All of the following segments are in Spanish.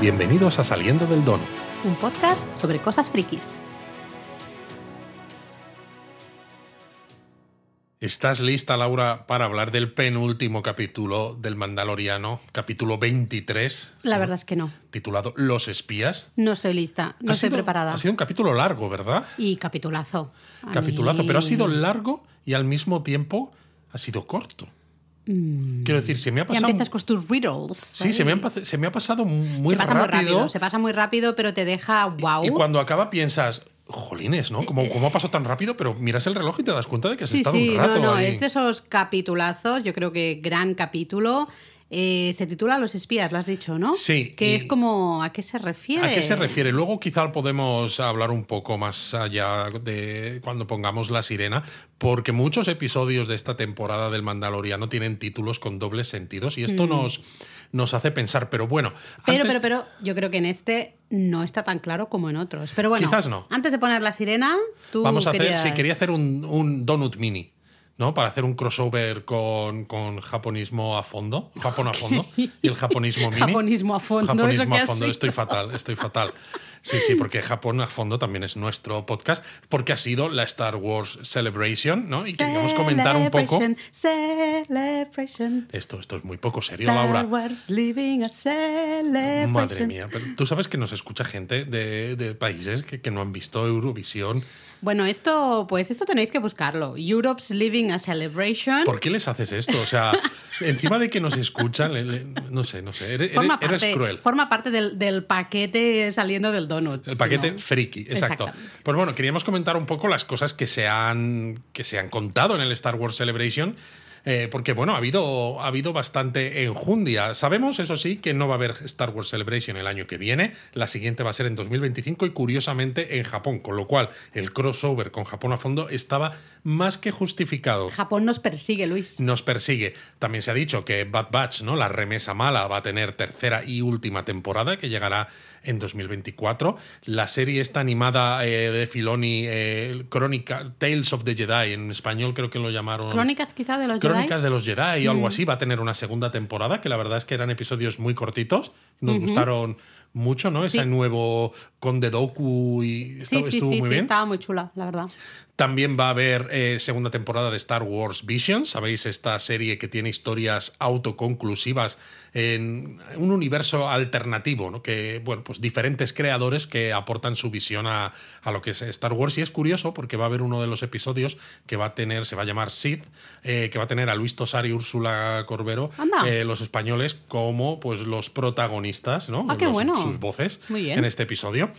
Bienvenidos a Saliendo del Donut. Un podcast sobre cosas frikis. ¿Estás lista, Laura, para hablar del penúltimo capítulo del Mandaloriano, capítulo 23? La verdad es que no. Titulado Los espías. No estoy lista, no Ha estoy sido- preparada. Ha sido un capítulo largo, ¿verdad? Y capitulazo. A Capitulazo, mí- pero ha sido largo y al mismo tiempo ha sido corto. Quiero decir, se me ha Mm. Ya pasado. empiezas con tus riddles. Sí, se me, se me ha pasado muy se pasa rápido. muy rápido. Se pasa muy rápido, pero te deja wow. Y cuando acaba piensas, jolines, ¿no? ¿Cómo, ¿Cómo ha pasado tan rápido? Pero miras el reloj y te das cuenta de que has sí, estado sí, un rato no, no, ahí. es de esos capitulazos, yo creo que gran capítulo. Eh, se titula Los espías, lo has dicho, ¿no? Sí, Que es como, ¿a qué se refiere? ¿A qué se refiere? Luego quizá podemos hablar un poco más allá de cuando pongamos la sirena, porque muchos episodios de esta temporada del Mandaloriano tienen títulos con dobles sentidos y esto nos, nos hace pensar. Pero bueno, Mm. Pero, antes- pero, pero, yo creo que en este no está tan claro como en otros. Pero bueno, Quizás no. antes de poner la sirena, tú vamos a hacer, sí, quería hacer un, un donut mini. ¿No? Para hacer un crossover con, con japonismo a fondo, Japón a fondo, y el japonismo mini. Japonismo a fondo, Japonismo ¿eso qué a fondo, estoy fatal, estoy fatal. Sí, sí, porque Japón a fondo también es nuestro podcast, porque ha sido la Star Wars Celebration, ¿no? Y queríamos comentar un poco. Celebration. Esto, esto es muy poco serio, Star Laura. Wars living a celebration. Madre mía, pero tú sabes que nos escucha gente de, de países que, que no han visto Eurovisión. Bueno, esto, pues esto tenéis que buscarlo. Europe's living a celebration. ¿Por qué les haces esto? O sea, encima de que nos escuchan, le- le- no sé, no sé, eres, forma eres parte, cruel. forma parte del, del paquete saliendo del donut. El paquete no- friki, exacto. Pues bueno, queríamos comentar un poco las cosas que se han, que se han contado en el Star Wars Celebration. Eh, porque bueno, ha habido, ha habido bastante enjundia. Sabemos, eso sí, que no va a haber Star Wars Celebration el año que viene. La siguiente va a ser en 2025 y curiosamente en Japón. Con lo cual, el crossover con Japón a fondo estaba más que justificado Japón nos persigue, Luis. nos persigue. También se ha dicho que Bad Batch, ¿no? La remesa mala, va a tener tercera y última temporada que llegará en 2024. La serie esta animada eh, de Filoni, eh, Crónica, Tales of the Jedi, en español creo que lo llamaron. Crónicas quizá de los Jedi. Crónicas de los Jedi o algo Mm. así, va a tener una segunda temporada, que la verdad es que eran episodios muy cortitos. Nos gustaron mucho, ¿no? Sí. Ese nuevo Conde Doku y Sí, estuvo, sí, estuvo muy bien. estaba muy chula, la verdad. También va a haber eh, segunda temporada de Star Wars Visions, sabéis, esta serie que tiene historias autoconclusivas en un universo alternativo, ¿no? que, bueno, pues diferentes creadores que aportan su visión a, a lo que es Star Wars. Y es curioso porque va a haber uno de los episodios que va a tener, se va a llamar Sith, eh, que va a tener a Luis Tosar y Úrsula Corbero, eh, los españoles, como pues los protagonistas, ¿no? Ah, qué Los- bueno. Sus voces Muy bien. en este episodio.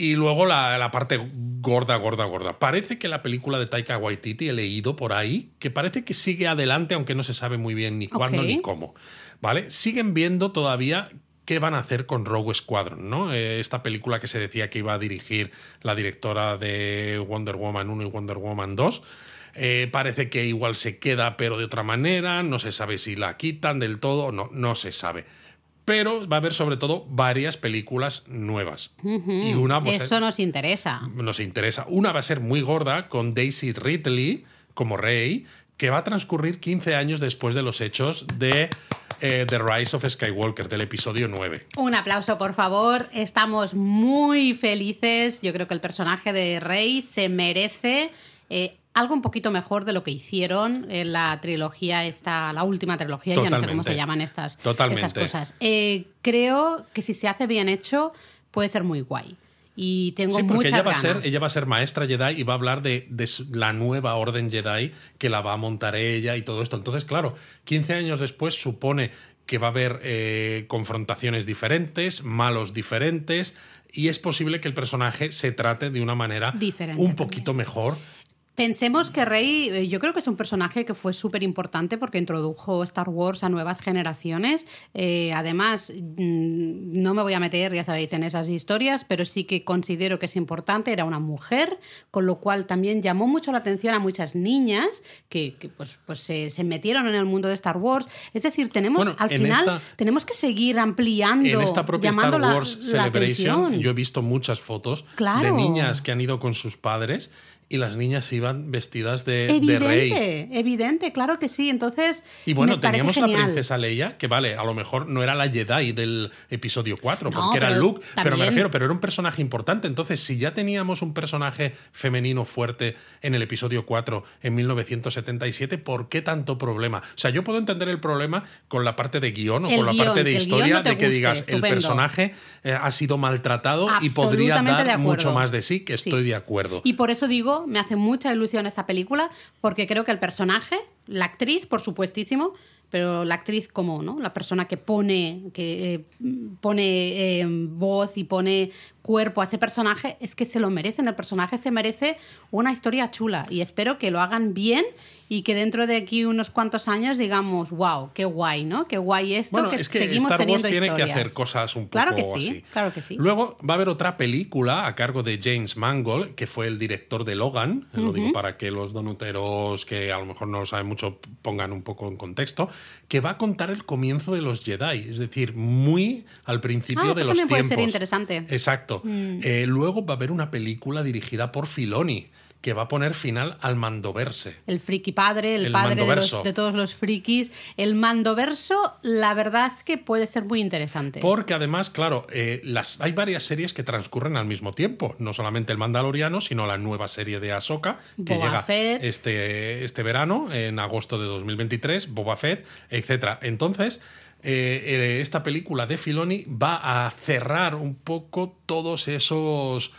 Y luego la, la parte gorda, gorda, gorda. Parece que la película de Taika Waititi, he leído por ahí, que parece que sigue adelante, aunque no se sabe muy bien ni cuándo ni cómo. ¿Vale? Siguen viendo todavía qué van a hacer con Rogue Squadron, ¿no? Eh, esta película que se decía que iba a dirigir la directora de Wonder Woman 1 y Wonder Woman 2. Eh, parece que igual se queda, pero de otra manera. No se sabe si la quitan del todo no, no se sabe. Pero va a haber sobre todo varias películas nuevas. Y una pues, Eso nos interesa. nos interesa. Una va a ser muy gorda con Daisy Ridley como Rey, que va a transcurrir 15 años después de los hechos de eh, The Rise of Skywalker, del episodio 9. Un aplauso, por favor. Estamos muy felices. Yo creo que el personaje de Rey se merece eh, algo un poquito mejor de lo que hicieron en la trilogía, esta, la última trilogía, ya no sé cómo se llaman estas, Totalmente. estas cosas. Eh, creo que si se hace bien hecho, puede ser muy guay. Y tengo Sí, porque muchas ella va, a ganas. ser, ella va a ser maestra Jedi y va a hablar de, la nueva orden Jedi que la va a montar ella y todo esto. Entonces, claro, 15 años después supone que va a haber eh, confrontaciones diferentes, malos diferentes, y es posible que el personaje se trate de una manera Diferente un también. poquito mejor Pensemos que Rey, eh, yo creo que es un personaje que fue súper importante porque introdujo Star Wars a nuevas generaciones. Eh, además, mm, no me voy a meter, ya sabéis, en esas historias, pero sí que considero que es importante. Era una mujer, con lo cual también llamó mucho la atención a muchas niñas que, que, pues, pues se, se metieron en el mundo de Star Wars. Es decir, tenemos Bueno, al final esta- tenemos que seguir ampliando, En esta propia llamando Star Wars la Celebration, yo he visto muchas fotos de niñas que han ido con sus padres y las niñas iban vestidas de, evidente, de rey. Evidente, claro que sí. Entonces. Y bueno, me teníamos la genial. princesa Leia, que vale, a lo mejor no era la Jedi del episodio 4, No, porque era Luke, pero me refiero, pero era un personaje importante. Entonces, si ya teníamos un personaje femenino fuerte en el episodio 4 en 1977, ¿por qué tanto problema? O sea, yo puedo entender el problema con la parte de guion o El con la guion, parte de historia, no de que guste, digas, el personaje eh, ha sido maltratado y podría dar mucho más de sí, que Sí. estoy de acuerdo. Y por eso digo, me hace mucha ilusión esta película, porque creo que el personaje, la actriz, por supuestísimo, pero la actriz como, ¿no? La persona que pone, que eh, pone eh, voz y pone cuerpo a ese personaje, es que se lo merecen. El personaje se merece una historia chula. Y espero que lo hagan bien y que dentro de aquí unos cuantos años digamos, wow, qué guay, ¿no? Qué guay esto, Bueno, que es que seguimos Star Wars teniendo tiene que hacer cosas un poco Claro que sí, así. claro que sí. Luego va a haber otra película a cargo de James Mangold, que fue el director de Logan. Lo digo para que los donuteros que a lo mejor no lo saben mucho pongan un poco en contexto. Que va a contar el comienzo de los Jedi. Es decir, muy al principio Ah, de los también puede tiempos. ser interesante. Mm. Exacto. Eh, luego va a haber una película dirigida por Filoni que va a poner final al Mandoverse. El friki padre, el, El padre de, mandoverso. los- de todos los frikis. El mandoverso, la verdad es que puede ser muy interesante. Porque además, claro, eh, las, hay varias series que transcurren al mismo tiempo. No solamente el Mandaloriano, sino la nueva serie de Ahsoka, que Boba llega Fett. este, este verano, en agosto de 2023, Boba Fett, etc. Entonces, eh, eh, esta película de Filoni va a cerrar un poco todos esos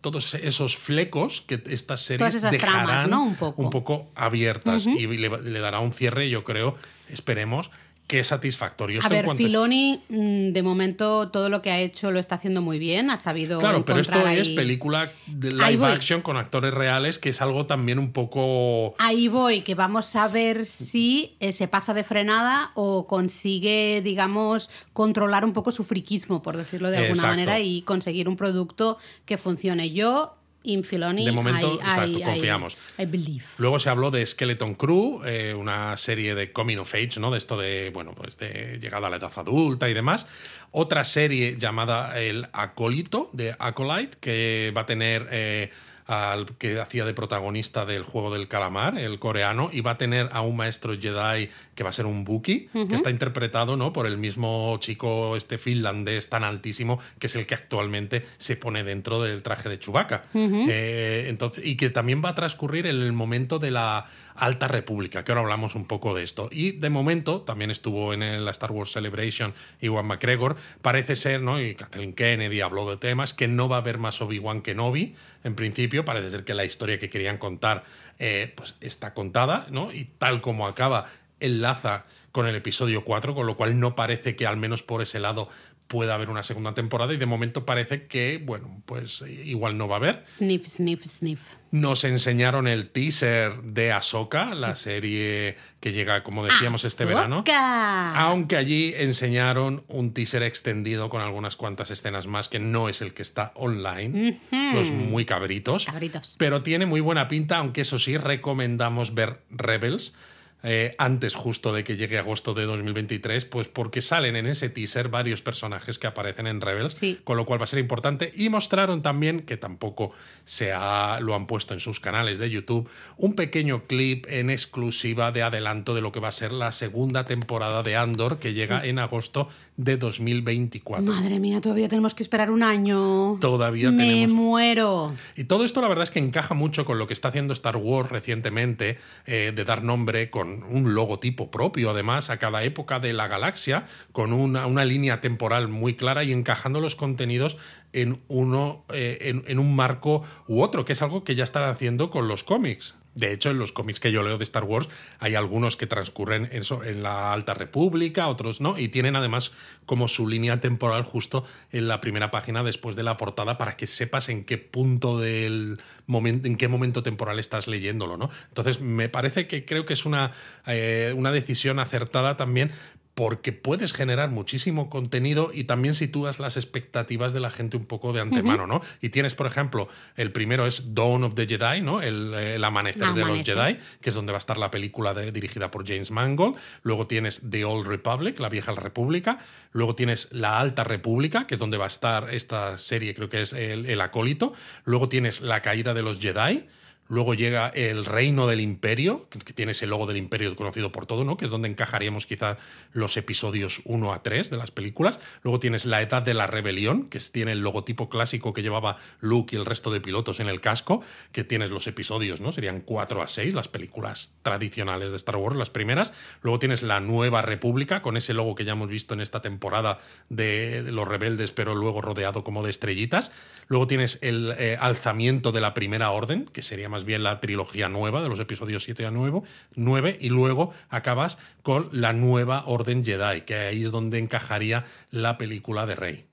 todos esos flecos que estas series dejarán tramas, ¿no? Un poco. abiertas y le, le dará un cierre, yo creo, esperemos, que es satisfactorio. A Esto en ver, cuanto- Filoni, mm, de momento todo lo que ha hecho lo está haciendo muy bien, ha sabido. Claro, pero esto es película de live action con actores reales, que es algo también un poco. Ahí voy, que vamos a ver si se pasa de frenada o consigue, digamos, controlar un poco su friquismo, por decirlo de alguna Exacto. manera, y conseguir un producto que funcione. Yo, in Filoni, De momento, I- exacto, I- confiamos. I believe. Luego se habló de Skeleton Crew, eh, una serie de coming of age, ¿no? De esto de, bueno, pues de llegada a la edad adulta y demás. Otra serie llamada El Acolito, de Acolyte, que va a tener eh, al que hacía de protagonista del juego del calamar, el coreano, y va a tener a un maestro Jedi que va a ser un Buki, que está interpretado ¿no? por el mismo chico este finlandés tan altísimo, que es el que actualmente se pone dentro del traje de Chewbacca. Eh, entonces, y que también va a transcurrir en el momento de la Alta República, que ahora hablamos un poco de esto. Y de momento, también estuvo en la Star Wars Celebration Iwan McGregor, parece ser, ¿no? Y Kathleen Kennedy habló de temas, que no va a haber más Obi-Wan Kenobi, en principio, parece ser que la historia que querían contar eh, pues está contada, ¿no? Y tal como acaba, enlaza con el episodio 4, con lo cual no parece que al menos por ese lado pueda haber una segunda temporada y de momento parece que, bueno, pues igual no va a haber. Sniff, sniff, sniff. Nos enseñaron el teaser de Ahsoka, la serie que llega, como decíamos, este verano. Aunque allí enseñaron un teaser extendido con algunas cuantas escenas más, que no es el que está online. Los muy cabritos. Cabritos. Pero tiene muy buena pinta, aunque eso sí, recomendamos ver Rebels. Eh, antes justo de que llegue agosto de 2023, pues porque salen en ese teaser varios personajes que aparecen en Rebels, Sí. con lo cual va a ser importante. Y mostraron también, que tampoco se ha, lo han puesto en sus canales de YouTube, un pequeño clip en exclusiva de adelanto de lo que va a ser la segunda temporada de Andor, que llega en agosto de 2024. Madre mía, todavía tenemos que esperar un año. Todavía Me tenemos. muero. Y todo esto la verdad es que encaja mucho con lo que está haciendo Star Wars recientemente, eh, de dar nombre con un logotipo propio, además, a cada época de la galaxia, con una, una línea temporal muy clara y encajando los contenidos en, uno, eh, en, en un marco u otro, que es algo que ya están haciendo con los cómics. De hecho, en los cómics que yo leo de Star Wars hay algunos que transcurren eso, en la Alta República, otros no, y tienen además como su línea temporal justo en la primera página después de la portada para que sepas en qué punto del momento, en qué momento temporal estás leyéndolo, ¿no? Entonces, me parece que creo que es una, eh, una decisión acertada también porque puedes generar muchísimo contenido y también sitúas las expectativas de la gente un poco de antemano, ¿no? Y tienes, por ejemplo, el primero es Dawn of the Jedi, ¿no? El, el amanecer de los. Jedi, que es donde va a estar la película de- dirigida por James Mangold. Luego tienes The Old Republic, la vieja república. Luego tienes La Alta República, que es donde va a estar esta serie, creo que es El, el Acólito. Luego tienes La caída de los Jedi. Luego llega el reino del imperio, que tiene ese logo del imperio conocido por todo, ¿no? Que es donde encajaríamos quizá los episodios 1 a 3 de las películas. Luego tienes la edad de la rebelión, que tiene el logotipo clásico que llevaba Luke y el resto de pilotos en el casco, que tienes los episodios, ¿no? Serían 4 a 6, las películas tradicionales de Star Wars, las primeras. Luego tienes la nueva república, con ese logo que ya hemos visto en esta temporada de, los rebeldes, pero luego rodeado como de estrellitas. Luego tienes el eh, alzamiento de la primera orden, que sería más bien la trilogía nueva de los episodios 7 a 9, 9 y luego acabas con la nueva Orden Jedi, que ahí es donde encajaría la película de Rey.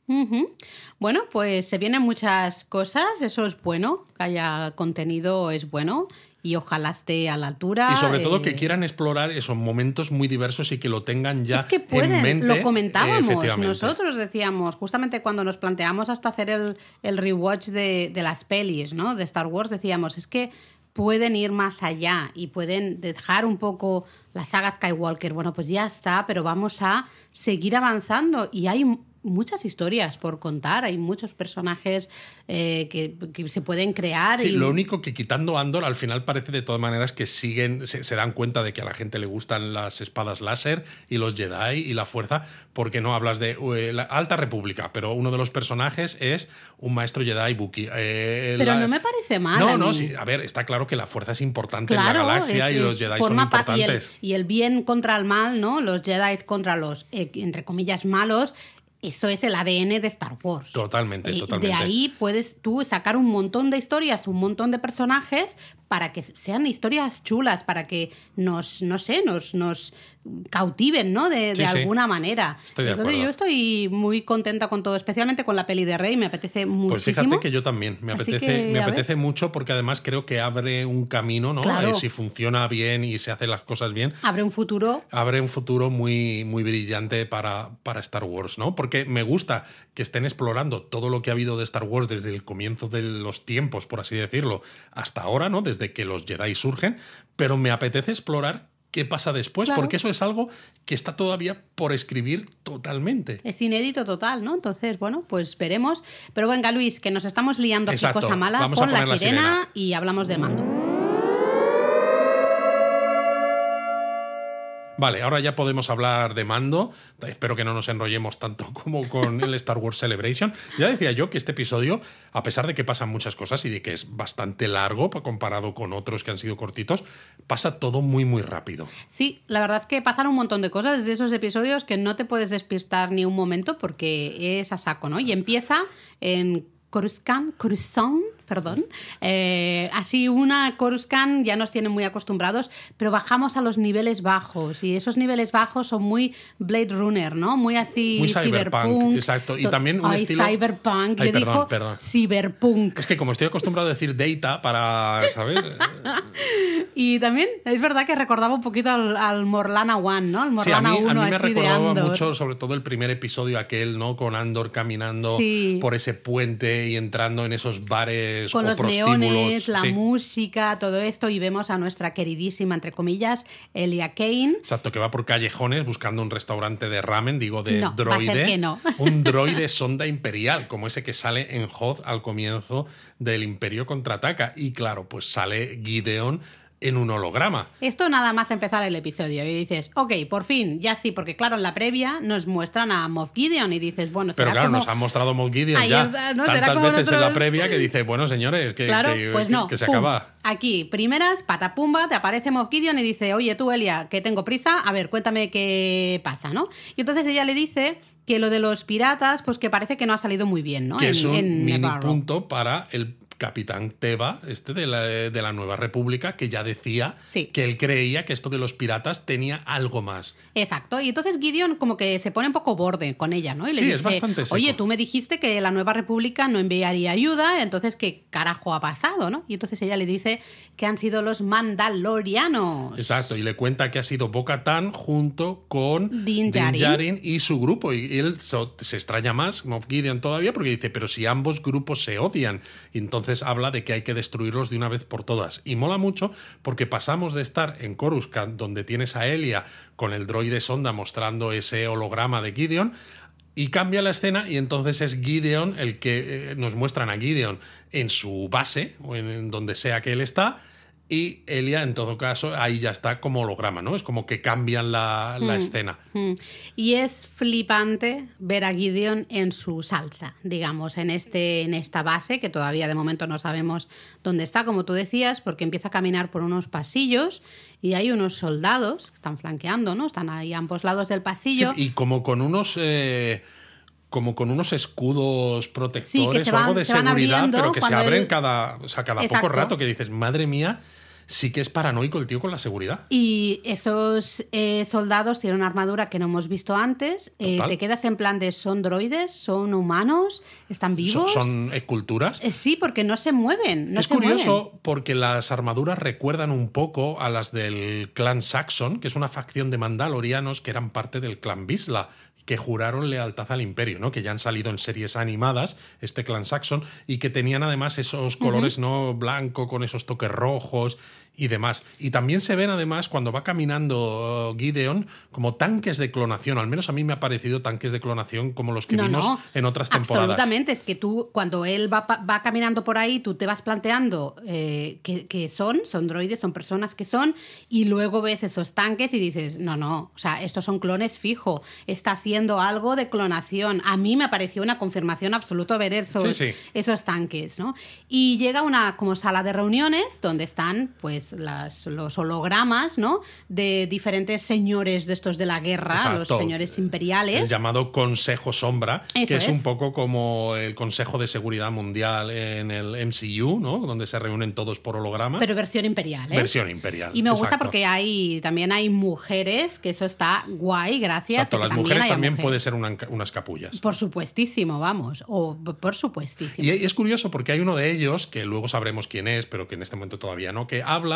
Bueno, pues se vienen muchas cosas, eso es bueno, que haya contenido es bueno y ojalá esté a la altura. Y sobre todo que eh, quieran explorar esos momentos muy diversos y que lo tengan ya es que pueden, en mente. Lo comentábamos, nosotros decíamos, justamente cuando nos planteamos hasta hacer el, el rewatch de, de, las pelis, ¿no? De Star Wars, decíamos, es que pueden ir más allá y pueden dejar un poco la saga Skywalker. Bueno, pues ya está, pero vamos a seguir avanzando y hay muchas historias por contar, hay muchos personajes eh, que, se pueden crear. Sí, lo único que quitando Andor, al final parece de todas maneras que siguen, se, dan cuenta de que a la gente le gustan las espadas láser y los Jedi y la fuerza, porque no hablas de eh, la Alta República, pero uno de los personajes es un maestro Jedi Buki. Eh, pero no me parece mal. No, no, sí, a ver, está claro que la fuerza es importante en la galaxia y los Jedi son importantes. Y el, bien contra el mal, ¿no? Los Jedi contra los, entre comillas, malos eso es el ADN de Star Wars. Totalmente, totalmente. De ahí puedes tú sacar un montón de historias, un montón de personajes para que sean historias chulas, para que nos, no sé, nos, nos cautiven, ¿no? De, alguna manera. Entonces yo estoy muy contenta con todo, especialmente con la peli de Rey, me apetece mucho. Pues fíjate que yo también, me apetece, me apetece mucho porque además creo que abre un camino, ¿no? Eh, si funciona bien y se hacen las cosas bien. Abre un futuro. Abre un futuro muy, muy brillante para, para Star Wars, ¿no? Porque me gusta que estén explorando todo lo que ha habido de Star Wars desde el comienzo de los tiempos, por así decirlo, hasta ahora, ¿no? Desde de que los Jedi surgen, pero me apetece explorar qué pasa después, porque eso es algo que está todavía por escribir totalmente. Es inédito total, ¿no? Entonces, bueno, pues veremos. Pero venga, Luis, que nos estamos liando aquí cosa mala. Vamos Pon la sirena y hablamos de mando. Vale, ahora ya podemos hablar de mando. Espero que no nos enrollemos tanto como con el Star Wars Celebration. Ya decía yo que este episodio, a pesar de que pasan muchas cosas y de que es bastante largo comparado con otros que han sido cortitos, pasa todo muy, muy rápido. Sí, la verdad es que pasan un montón de cosas de esos episodios que no te puedes despistar ni un momento porque es a saco, ¿no? Y empieza en Coruscant, Coruscant, perdón. Eh, así una Coruscant ya nos tiene muy acostumbrados, pero bajamos a los niveles bajos y esos niveles bajos son muy Blade Runner, ¿no? Muy así muy cyberpunk, exacto. Y también un estilo cyberpunk, yo digo cyberpunk. Es que como estoy acostumbrado a decir data para, ¿sabes? y también es verdad que recordaba un poquito al, Morlana One, ¿no? El Morlana sí, a mí, a mí me recordaba mucho, sobre todo el primer episodio aquel, ¿no? Con Andor caminando por ese puente y entrando en esos bares con los neones, la música, todo esto, y vemos a nuestra queridísima, entre comillas, Elia Kane. Exacto, que va por callejones buscando un restaurante de ramen, digo, de droide. no. un droide sonda imperial, como ese que sale en Hoth al comienzo del Imperio contraataca. Y claro, pues sale Gideon en un holograma. Esto nada más empezar el episodio y dices, ok, por fin, ya sí, porque claro, en la previa nos muestran a Moff Gideon y dices, bueno, será Pero claro, nos han mostrado Moff Gideon ya tantas veces en la previa que dice, bueno, señores, que, pues que, se acaba. Aquí, primeras, patapumba, te aparece Moff Gideon y dice, oye tú, Elia, que tengo prisa, a ver, cuéntame qué pasa, ¿no? Y entonces ella le dice que lo de los piratas, pues que parece que no ha salido muy bien, ¿no? Que es un mini punto para el capitán Teba, este de la, de la Nueva República, que ya decía que él creía que esto de los piratas tenía algo más. Exacto, y entonces Gideon como que se pone un poco borde con ella, ¿no? Y le sí, es bastante Oye, tú me dijiste que la Nueva República no enviaría ayuda, entonces ¿qué carajo ha pasado, no? Y entonces ella le dice que han sido los mandalorianos. Exacto, y le cuenta que ha sido Bo-Katan junto con Din Djarin. y su grupo. Y él se extraña más, Moff Gideon todavía, porque dice, pero si ambos grupos se odian. Y habla de que hay que destruirlos de una vez por todas. Y mola mucho porque pasamos de estar en Coruscant, donde tienes a Elia con el droide sonda mostrando ese holograma de Gideon, Y cambia la escena y entonces es Gideon el que eh, nos muestran a Gideon en su base o en donde sea que él está y Elia, en todo caso, ahí ya está como holograma, ¿no? Es como que cambian la, Hmm. escena. Y es flipante ver a Gideon en su salsa, digamos, en, este, en esta base, que todavía de momento no sabemos dónde está, como tú decías, porque empieza a caminar por unos pasillos y hay unos soldados que están flanqueando, ¿no? Están ahí a ambos lados del pasillo. Sí, y como con unos. eh, como con unos escudos protectores o algo de se seguridad, pero que se abren él- cada, o sea, cada Exacto. poco rato, que dices, madre mía, sí que es paranoico el tío con la seguridad. Y esos eh, soldados tienen una armadura que no hemos visto antes. Eh, te quedas en plan de ¿son droides? ¿Son humanos? ¿Están vivos? son esculturas. Eh, sí, porque no se mueven. No es se curioso mueven. porque las armaduras recuerdan un poco a las del clan Saxon, que es una facción de mandalorianos que eran parte del clan Bisla que juraron lealtad al imperio, ¿no? Que ya han salido en series animadas, este clan Saxon, y que tenían además esos colores, ¿no? Blanco con esos toques rojos y demás. Y también se ven además cuando va caminando uh, Gideon como tanques de clonación, al menos a mí me ha parecido tanques de clonación como los que No, vimos no. en otras temporadas. Absolutamente. Es que tú, cuando él va, va caminando por ahí, tú te vas planteando eh, que, que son, son droides, son personas que son, y luego ves esos tanques y dices, no, no, o sea, estos son clones fijo, está haciendo algo de clonación. A mí me pareció una confirmación absoluta ver esos, Sí, sí. esos tanques, ¿no? Y llega una como sala de reuniones donde están, pues, las, los hologramas, ¿no? De diferentes señores de estos de la guerra, Exacto. los señores imperiales. El llamado Consejo Sombra, Eso que es, es. un poco como el Consejo de Seguridad Mundial en el MCU, ¿no? Donde se reúnen todos por holograma. Pero versión imperial, ¿eh? Versión imperial. Y me gusta porque hay también hay mujeres, que eso está guay, gracias. Exacto, las mujeres también mujeres. puede ser una- unas capullas. Por supuestísimo, vamos. O por supuestísimo. Y es curioso porque hay uno de ellos, que luego sabremos quién es, pero que en este momento todavía no, que habla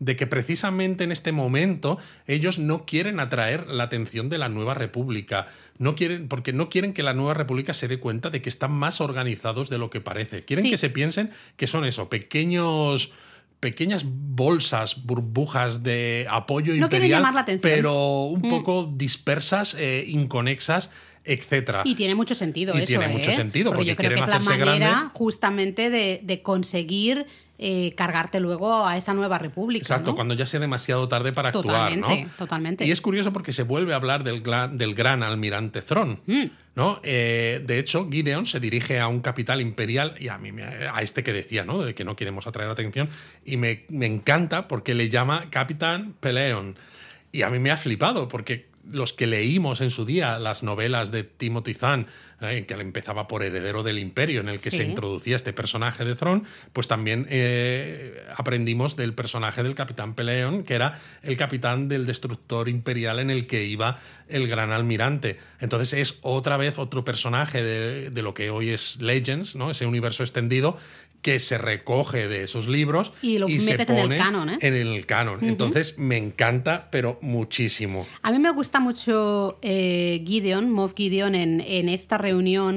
de que precisamente en este momento ellos no quieren atraer la atención de la nueva república. No quieren, porque no quieren que la nueva república se dé cuenta de que están más organizados de lo que parece. Quieren Sí. que se piensen que son eso, pequeños pequeñas bolsas, burbujas de apoyo No imperial, llamar la atención. pero un Mm. poco dispersas, eh, inconexas, etcétera. Y tiene mucho sentido Y eso, tiene ¿eh? mucho sentido, porque yo creo que es la manera grande. justamente de, de conseguir eh, cargarte luego a esa nueva república. Exacto, ¿no? cuando ya sea demasiado tarde para actuar, Totalmente, ¿no? totalmente. Y es curioso porque se vuelve a hablar del, gla- del gran almirante Thrawn, Mm. ¿no? Eh, de hecho, Gideon se dirige a un capital imperial y a mí a este que decía, ¿no? De que no queremos atraer atención y me, me encanta porque le llama Capitán Peleon. Y a mí me ha flipado porque los que leímos en su día las novelas de Timothy Zahn, eh, que empezaba por Heredero del Imperio, en el que Sí. se introducía este personaje de Thrawn, pues también eh, aprendimos del personaje del Capitán Peleon, que era el capitán del destructor imperial en el que iba el gran almirante. Entonces es otra vez otro personaje de, de lo que hoy es Legends, ¿no? ese universo extendido que se recoge de esos libros Y lo se metes en el pone canon, ¿eh? en el canon. Entonces me encanta, pero muchísimo. A mí me gusta mucho eh, Gideon, Moff Gideon, en, en esta reunión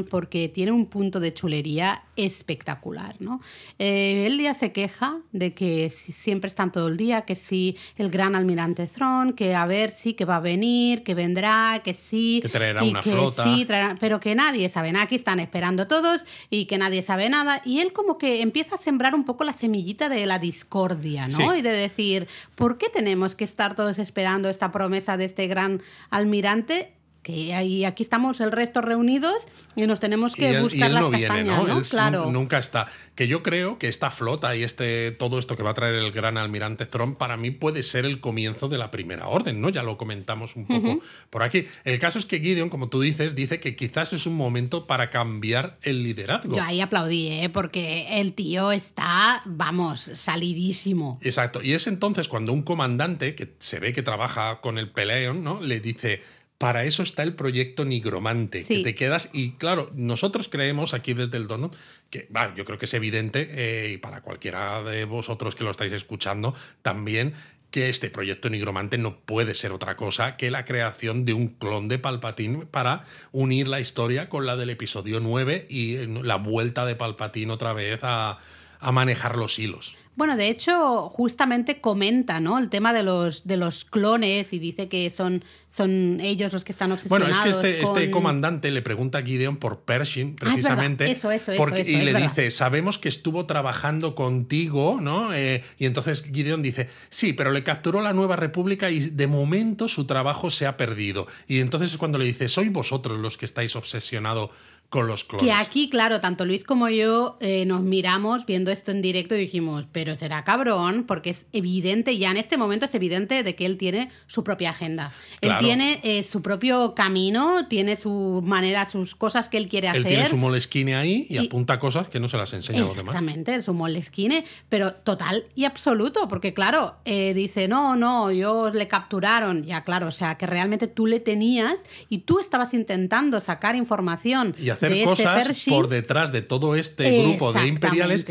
porque tiene un punto de chulería espectacular. ¿no? Eh, él ya se queja de que si- siempre están todo el día, que sí, el gran almirante Thrawn, que a ver sí, que va a venir, que vendrá, que sí. Que traerá y una que flota. sí, traerá- pero que nadie sabe nada. Aquí están esperando todos y que nadie sabe nada. Y él como que empieza a sembrar un poco la semillita de la discordia, ¿no? Sí. Y de decir, ¿por qué tenemos que estar todos esperando esta promesa de este gran almirante? Que ahí, aquí estamos el resto reunidos y nos tenemos que y él, buscar y él las no viene, castañas, ¿no? ¿no? Él s- claro. nun- nunca está. Que yo creo que esta flota y este todo esto que va a traer el gran almirante Thrawn para mí puede ser el comienzo de la primera orden, ¿no? Ya lo comentamos un poco por aquí. El caso es que Gideon, como tú dices, dice que quizás es un momento para cambiar el liderazgo. Yo ahí aplaudí, ¿eh? porque el tío está, vamos, salidísimo. Exacto. Y es entonces cuando un comandante que se ve que trabaja con el Peleon, ¿no? Le dice. Para eso está el proyecto Nigromante, Sí. que te quedas. Y claro, nosotros creemos aquí desde el Donut que, bueno, yo creo que es evidente, eh, y para cualquiera de vosotros que lo estáis escuchando, también que este proyecto Nigromante no puede ser otra cosa que la creación de un clon de Palpatine para unir la historia con la del episodio 9 y eh, la vuelta de Palpatine otra vez a, a manejar los hilos. Bueno, de hecho, justamente comenta, ¿no? El tema de los, de los clones y dice que son, son ellos los que están obsesionados. Bueno, es que este, con... este comandante le pregunta a Gideon por Pershing, Ah, es precisamente. Eso, eso, eso, porque- eso, y es le verdad. dice, sabemos que estuvo trabajando contigo, ¿no? Eh, y entonces Gideon dice, sí, pero le capturó la Nueva República y de momento su trabajo se ha perdido. Y entonces es cuando le dice, sois vosotros los que estáis obsesionados con los clones. Que aquí, claro, tanto Luis como yo eh, nos miramos viendo esto en directo y dijimos, pero será cabrón, porque es evidente, ya en este momento es evidente de que él tiene su propia agenda. Claro. Él tiene eh, su propio camino, tiene su manera, sus cosas que él quiere hacer. Él tiene su molesquine ahí y, Y- apunta cosas que no se las enseña a los demás. Exactamente, su molesquine, pero total y absoluto, porque claro, eh, dice, no, no, yo le capturaron, ya claro, o sea, que realmente tú le tenías y tú estabas intentando sacar información y hacer de cosas por detrás de todo este grupo de imperiales.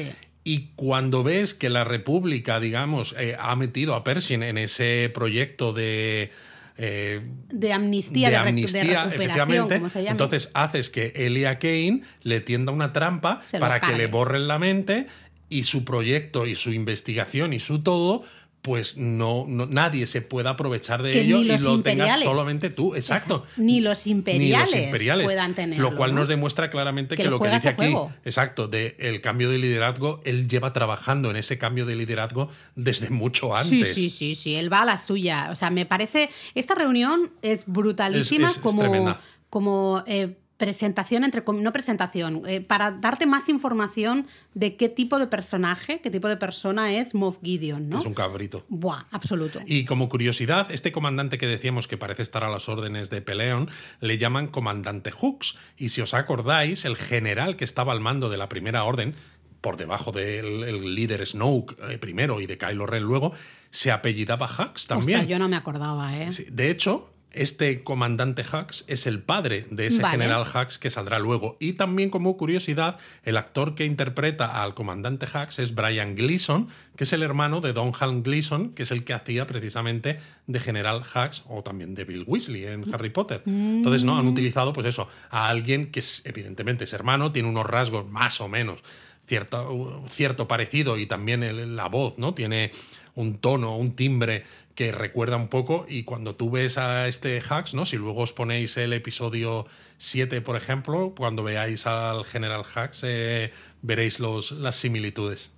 Y cuando ves que la República, digamos, eh, ha metido a Pershing en ese proyecto de. eh, de amnistía, de, amnistía, efectivamente. Entonces haces que Elia Kane le tienda una trampa para que le borren la mente y su proyecto y su investigación y su todo, pues no, no- nadie se pueda aprovechar de Que ello y lo tengas solamente tú. Exacto. Exacto. Ni los imperiales Ni los imperiales. puedan tenerlo, Lo cual ¿no? nos demuestra claramente Que lo que dice aquí, juego. exacto, de el cambio de liderazgo, él lleva trabajando en ese cambio de liderazgo desde mucho antes. Sí, sí, sí, sí, él va a la suya. O sea, me parece, esta reunión es brutalísima Es- como, tremenda. como eh, presentación, entre no presentación, eh, para darte más información de qué tipo de personaje, qué tipo de persona es Moff Gideon, ¿no? Es un cabrito. Buah, absoluto. Y como curiosidad, este comandante que decíamos que parece estar a las órdenes de Peleón, le llaman comandante Hooks. Y si os acordáis, el general que estaba al mando de la primera orden, por debajo del el líder Snoke eh, primero y de Kylo Ren luego, se apellidaba Hux también. Ostras, yo no me acordaba, ¿eh? De hecho, este comandante Hux es el padre de ese Vale. general Hux que saldrá luego. Y también como curiosidad, el actor que interpreta al comandante Hux es Brian Gleason, que es el hermano de Don Hal Gleason, que es el que hacía precisamente de general Hux o también de Bill Weasley en Harry Potter. Entonces, ¿no? Han utilizado, pues eso, a alguien que es, evidentemente es hermano, tiene unos rasgos más o menos cierto, cierto parecido y también el- la voz, ¿no? Tiene un tono, un timbre que recuerda un poco y cuando tú ves a este Hux, ¿no? Si luego os ponéis el episodio 7, por ejemplo, cuando veáis al general Hux, eh, veréis los, las similitudes.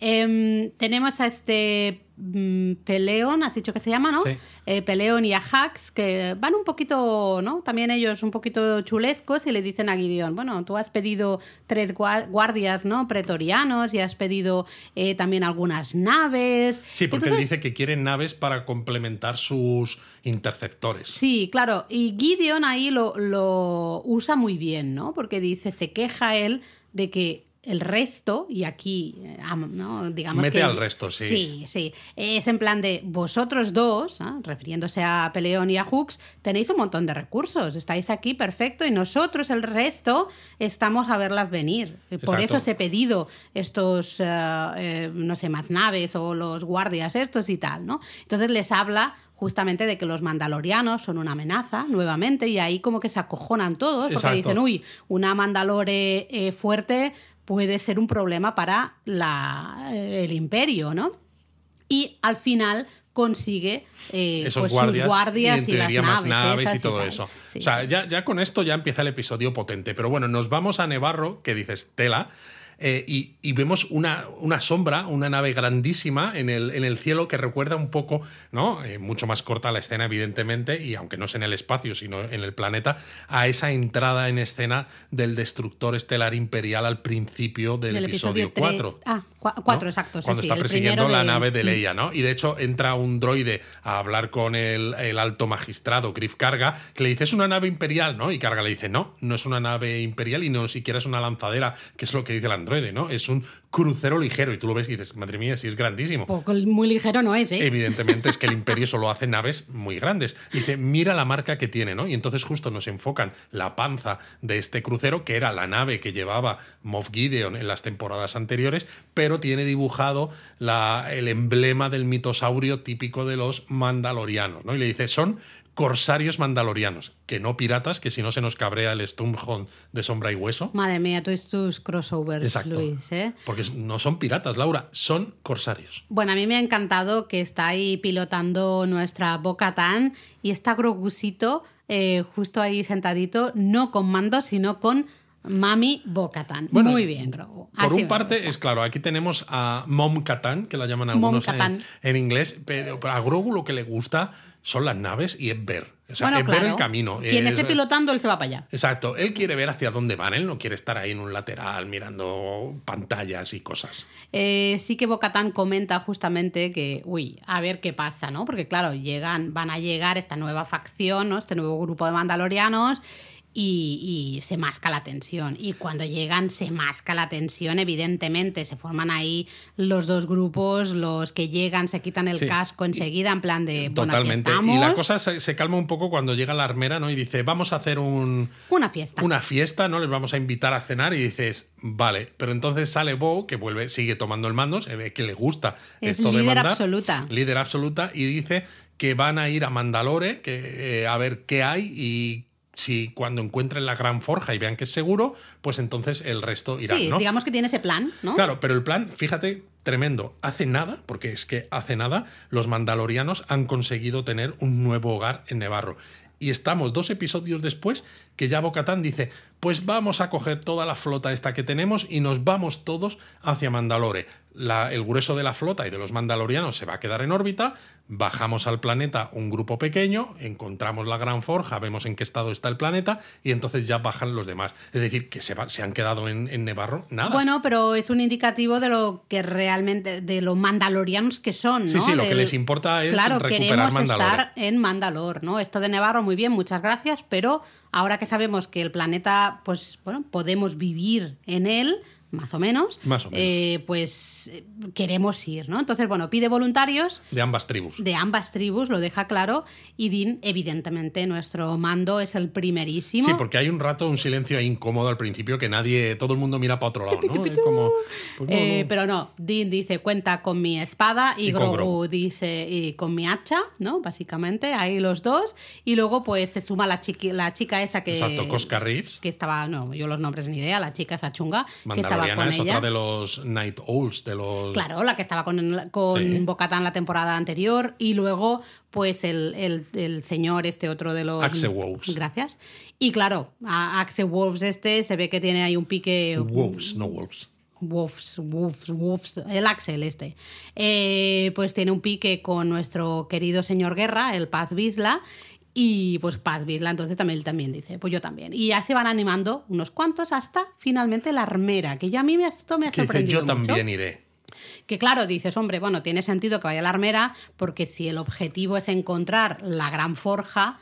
Em, tenemos a este mm, Peleón, has dicho que se llama, ¿no? Sí. Eh, Peleón y a Hax, que van un poquito, ¿no? También ellos un poquito chulescos y le dicen a Gideon, bueno, tú has pedido tres guar- guardias, ¿no? Pretorianos y has pedido eh, también algunas naves. Sí, porque él dice que quieren naves para complementar sus interceptores. Sí, claro. Y Gideon ahí lo, lo usa muy bien, ¿no? Porque dice, se queja él de que el resto, y aquí, eh, digamos Mete que- al resto, sí. Sí, sí. Es en plan de vosotros dos, ¿ah? refiriéndose a Peleón y a Hux, tenéis un montón de recursos. Estáis aquí perfecto y nosotros, el resto, estamos a verlas venir. Y Por Exacto. eso os he pedido estos, eh, eh, no sé, más naves o los guardias estos y tal, ¿no? Entonces les habla justamente de que los mandalorianos son una amenaza nuevamente y ahí como que se acojonan todos porque Exacto. dicen, uy, una mandalore eh, fuerte puede ser un problema para la, eh, el imperio, ¿no? Y al final consigue eh, esos pues, guardias, sus guardias y y, las naves, más naves esas y todo eso. Sí, o sea, sí. ya, ya con esto ya empieza el episodio potente. Pero bueno, nos vamos a Nevarro, que dices tela, eh, y, y vemos una, una sombra, una nave grandísima en el, en el cielo que recuerda un poco, ¿no? Eh, mucho más corta la escena, evidentemente, y aunque no es en el espacio, sino en el planeta, a esa entrada en escena del destructor estelar imperial al principio del, Del episodio episodio 4. tre- Ah, cua- cuatro, ¿no? exacto. sí, Cuando sí, está persiguiendo la de- nave de Leia, ¿no? Y de hecho entra un droide a hablar con el, el alto magistrado, Griff Carga, que le dice, es una nave imperial, ¿no? Y Carga le dice, no, no es una nave imperial y no siquiera es una lanzadera, que es lo que dice el androide, ¿no? Es un crucero ligero. Y tú lo ves y dices, madre mía, sí es grandísimo. Poco- muy ligero no es, ¿eh? Evidentemente es que el imperio solo hace naves muy grandes. Y dice, mira la marca que tiene, ¿no? Y entonces justo nos enfocan la panza de este crucero, que era la nave que llevaba Moff Gideon en las temporadas anteriores, pero tiene dibujado la- el emblema del mitosaurio típico de los mandalorianos, ¿no? Y le dice, son corsarios mandalorianos, que no piratas, que si no se nos cabrea el Sturmhond de sombra y hueso. Madre mía, tú tus crossovers, Exacto. Luis. ¿eh? Porque no son piratas, Laura, son corsarios. Bueno, a mí me ha encantado que está ahí pilotando nuestra Boca Tan y está Grogucito eh, justo ahí sentadito, no con mando, sino con Mami Bocatan. Bueno, Muy bien, Grogu. Por un parte, es claro, aquí tenemos a Mom Katan, que la llaman algunos en, en inglés, pero a Grogu lo que le gusta son las naves y es ver. O sea, bueno, es claro. ver el camino. Quien Es- esté pilotando, él se va para allá. Exacto, él quiere ver hacia dónde van, él no quiere estar ahí en un lateral mirando pantallas y cosas. Eh, sí que Bocatán comenta justamente que, uy, a ver qué pasa, ¿no? Porque claro, llegan, van a llegar esta nueva facción, ¿no? Este nuevo grupo de mandalorianos y, y se masca la tensión. Y cuando llegan se masca la tensión, evidentemente. Se forman ahí los dos grupos, los que llegan se quitan el Sí. casco enseguida en plan de... bueno, Totalmente. Y la cosa se, se calma un poco cuando llega la armera, ¿no? Y dice, vamos a hacer un, Una fiesta. una fiesta, ¿no? Les vamos a invitar a cenar y dices, vale. Pero entonces sale Bo, que vuelve, sigue tomando el mando, se ve que le gusta Es esto de líder mandar. absoluta. Líder absoluta. Y dice que van a ir a Mandalore, que, eh, a ver qué hay y si cuando encuentren la gran forja y vean que es seguro, pues entonces el resto irán, sí, ¿no? digamos que tiene ese plan, ¿no? Claro, pero el plan, fíjate, tremendo. Hace nada, porque es que hace nada, los mandalorianos han conseguido tener un nuevo hogar en Nevarro. Y estamos dos episodios después que ya Bocatán dice, pues vamos a coger toda la flota esta que tenemos y nos vamos todos hacia Mandalore. La- el grueso de la flota y de los mandalorianos se va a quedar en órbita, bajamos al planeta un grupo pequeño, encontramos la gran forja, vemos en qué estado está el planeta y entonces ya bajan los demás. Es decir, que se, va- se han quedado en, en Nevarro nada. Bueno, pero es un indicativo de lo que realmente, de lo mandalorianos que son, ¿no? Sí, sí, lo que les importa es claro, recuperar queremos Mandalore. estar en Mandalor, ¿no? Esto de Nevarro, muy bien, muchas gracias, pero ahora que sabemos que el planeta, pues, bueno, podemos vivir en él, más o menos, Más o menos. eh, pues eh, queremos ir, ¿no? Entonces, bueno, pide voluntarios de ambas tribus. de ambas tribus, lo deja claro, y Dean, evidentemente, nuestro mando es el primerísimo. Sí, porque hay un rato un silencio incómodo al principio que nadie, todo el mundo mira para otro lado, ¿no? Es como, pues no, Eh, no. Pero no, Dean dice cuenta con mi espada y, Y Grogu, Grogu. dice y con mi hacha, ¿no? Básicamente, ahí los dos. Y luego pues se suma la, chiqui- la chica esa que... Exacto, Cosca Reeves, Que estaba, no, yo los nombres ni idea, la chica esa chunga que estaba Mandaloriana, con es ella. otra de los Night Owls, de los... Claro, la que estaba con, con Sí. Bocatán la temporada anterior y luego pues el, el- el señor este otro de los... Axe Wolves. Gracias. Y claro, a Axe Wolves este se ve que tiene ahí un pique... Wolves, no Wolves. Wolves, Wolves, Wolves, el Axel este. Eh, pues tiene un pique con nuestro querido señor Guerra, el Paz Vizla. Y pues Paz Vizla entonces también, él también dice, pues yo también. Y ya se van animando unos cuantos hasta finalmente la armera, que ya a mí me, esto me ha sorprendido yo mucho. también iré. Que claro, dices, hombre, bueno, tiene sentido que vaya a la armera, porque si el objetivo es encontrar la gran forja,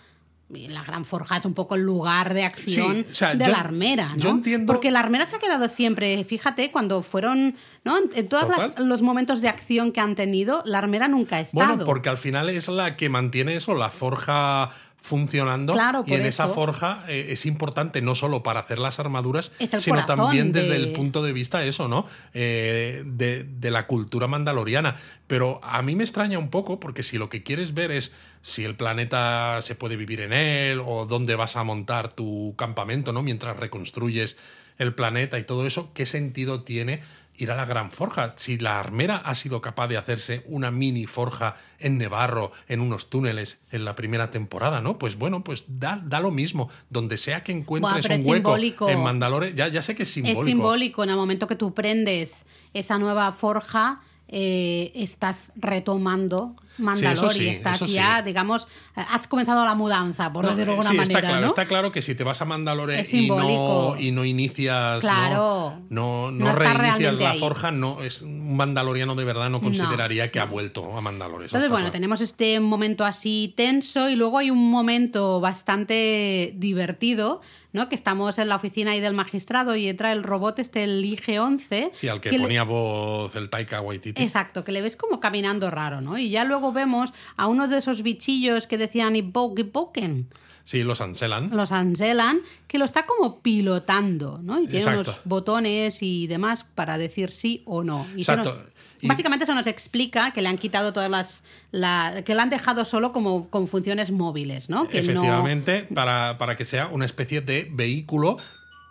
la gran forja es un poco el lugar de acción Sí, o sea, de yo- la armera, ¿no? yo entiendo- Porque la armera se ha quedado siempre, fíjate, cuando fueron, ¿no? En- todos los momentos de acción que han tenido, la armera nunca ha estado. Bueno, porque al final es la que mantiene eso, la forja funcionando Claro, y en esa forja eh, es importante no solo para hacer las armaduras, sino también desde de- el punto de vista eso, ¿no? Eh, de, de la cultura mandaloriana. Pero a mí me extraña un poco porque si lo que quieres ver es si el planeta se puede vivir en él o dónde vas a montar tu campamento, ¿no? Mientras reconstruyes el planeta y todo eso, ¿qué sentido tiene ir a la gran forja? Si la armera ha sido capaz de hacerse una mini forja en Nevarro, en unos túneles en la primera temporada, ¿no? Pues bueno, pues da, da lo mismo. Donde sea que encuentres un es hueco simbólico. en Mandalore, ya, ya sé que es simbólico. Es simbólico, en el momento que tú prendes esa nueva forja, eh, estás retomando Mandalore eso sí, y estás sí. ya, digamos, has comenzado la mudanza, por No, decirlo de eh, alguna sí, manera, está claro, ¿no? está claro que si te vas a Mandalore y no, y no inicias, Claro. no, no, no No está reinicias la ahí. forja, no es un mandaloriano de verdad no consideraría que ha vuelto a Mandalore. Entonces, bueno, claro. tenemos este momento así tenso y luego hay un momento bastante divertido, ¿no? Que estamos en la oficina ahí del magistrado y entra el robot este, el IG-11. Sí, al que, ponía voz el Taika Waititi. Exacto, que le ves como caminando raro, ¿no? Y ya luego vemos a uno de esos bichillos que decían Ipoke Ipoken. Sí, los Anselan. Los Anselan, que lo está como pilotando, ¿no? Y tiene Exacto. unos botones y demás para decir sí o no. Y Exacto. nos- Y- Básicamente eso nos explica que le han quitado todas las... la- que le han dejado solo como con funciones móviles, ¿no? Que no- Efectivamente, para, para que sea una especie de vehículo.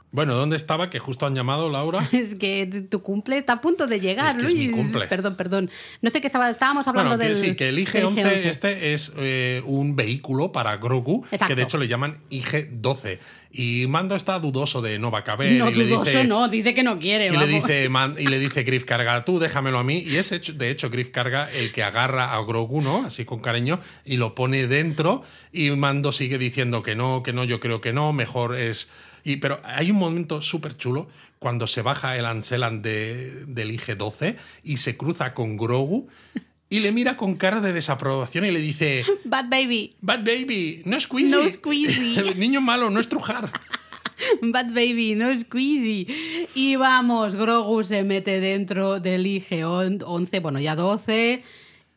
Bueno, ¿dónde estaba? Que justo han llamado, Laura. Es que tu cumple está a punto de llegar, Es que ¿no? es mi Y- cumple. Perdón, perdón. No sé qué estaba, estábamos hablando Bueno, que del. sí, que el del IG-11 este es eh, un vehículo para Grogu, Exacto. que de hecho le llaman IG-12. Y Mando está dudoso de no va a caber. No, y le dudoso dice, no, dice que no quiere. Y le, dice, Man- y le dice Griff Carga, tú déjamelo a mí. Y es hecho, de hecho Griff Carga el que agarra a Grogu, ¿no? Así con cariño, y lo pone dentro. Y Mando sigue diciendo que no, que no, yo creo que no, mejor es. Y, pero hay un momento súper chulo cuando se baja el Anselan de, del IG-12 y se cruza con Grogu y le mira con cara de desaprobación y le dice. Bad Baby. Bad baby, no squeezy. No squeezy. Niño malo, no estrujar. Bad Baby, no squeezy. Y vamos, Grogu se mete dentro del IG-11, bueno, ya 12.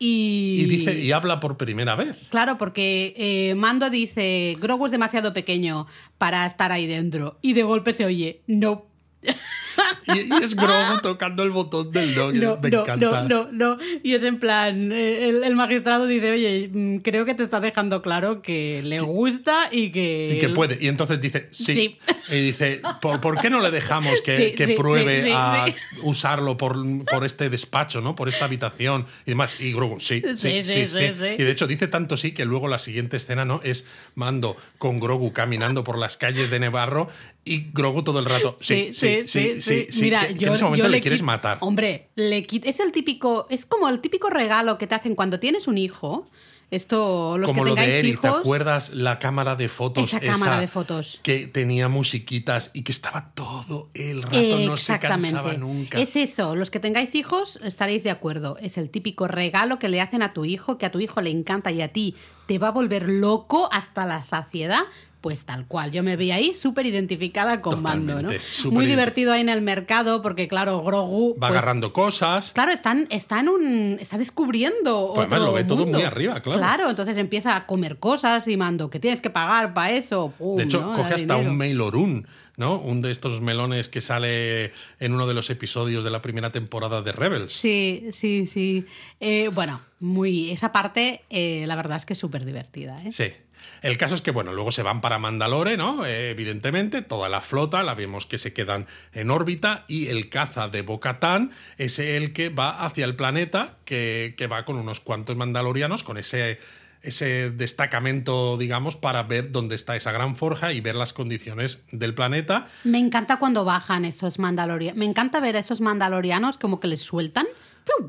Y, Y dice, y habla por primera vez. Claro, porque eh, Mando dice, Grogu es demasiado pequeño para estar ahí dentro. Y de golpe se oye, no. Y, y es Grogu tocando el botón del que No, me no, encanta. no, no, no. Y es en plan, eh, el, el magistrado dice, oye, mm, creo que te está dejando claro que le gusta y que... Y que puede. Y entonces dice, sí. Sí. Y dice, ¿por, por qué no le dejamos que, Sí, que sí, pruebe a usarlo por, por este despacho, ¿no? Por esta habitación y demás? Y Grogu, sí, sí, sí, Sí, sí, sí, sí, sí. Y de hecho dice tanto sí que luego la siguiente escena, ¿no? Es Mando con Grogu caminando por las calles de Nevarro y Grogu todo el rato, sí, sí, sí, sí, sí. Mira, yo, en ese momento yo le, le quieres matar. Hombre, le es el típico, es como el típico regalo que te hacen cuando tienes un hijo. Esto, los Como que lo de Eric, ¿te hijos. acuerdas la cámara de fotos? Esa cámara de fotos. Que tenía musiquitas y que estaba todo el rato, no se cansaba nunca. Es eso, los que tengáis hijos estaréis de acuerdo. Es el típico regalo que le hacen a tu hijo, que a tu hijo le encanta y a ti te va a volver loco hasta la saciedad. Pues tal cual, yo me vi ahí súper identificada con Mando, ¿no? Muy divertido ahí en el mercado, porque claro, Grogu. Va pues, agarrando cosas. Claro, están, está en un. está descubriendo. Pues además lo ve todo muy arriba, claro. Claro, entonces empieza a comer cosas y mando que tienes que pagar para eso. pum, De hecho, ¿no? coge hasta dinero. un mailorun, ¿no? Un de estos melones que sale en uno de los episodios de la primera temporada de Rebels. Sí, sí, sí. Eh, bueno, muy. Esa parte, eh, la verdad es que es súper divertida. ¿eh? Sí. El caso es que, bueno, luego se van para Mandalore, ¿no? Eh, evidentemente, toda la flota, la vemos que se quedan en órbita y el caza de Bo-Katan es el que va hacia el planeta, que, que va con unos cuantos mandalorianos, con ese, ese destacamento, digamos, para ver dónde está esa gran forja y ver las condiciones del planeta. Me encanta cuando bajan esos mandalorianos. Me encanta ver a esos mandalorianos como que les sueltan.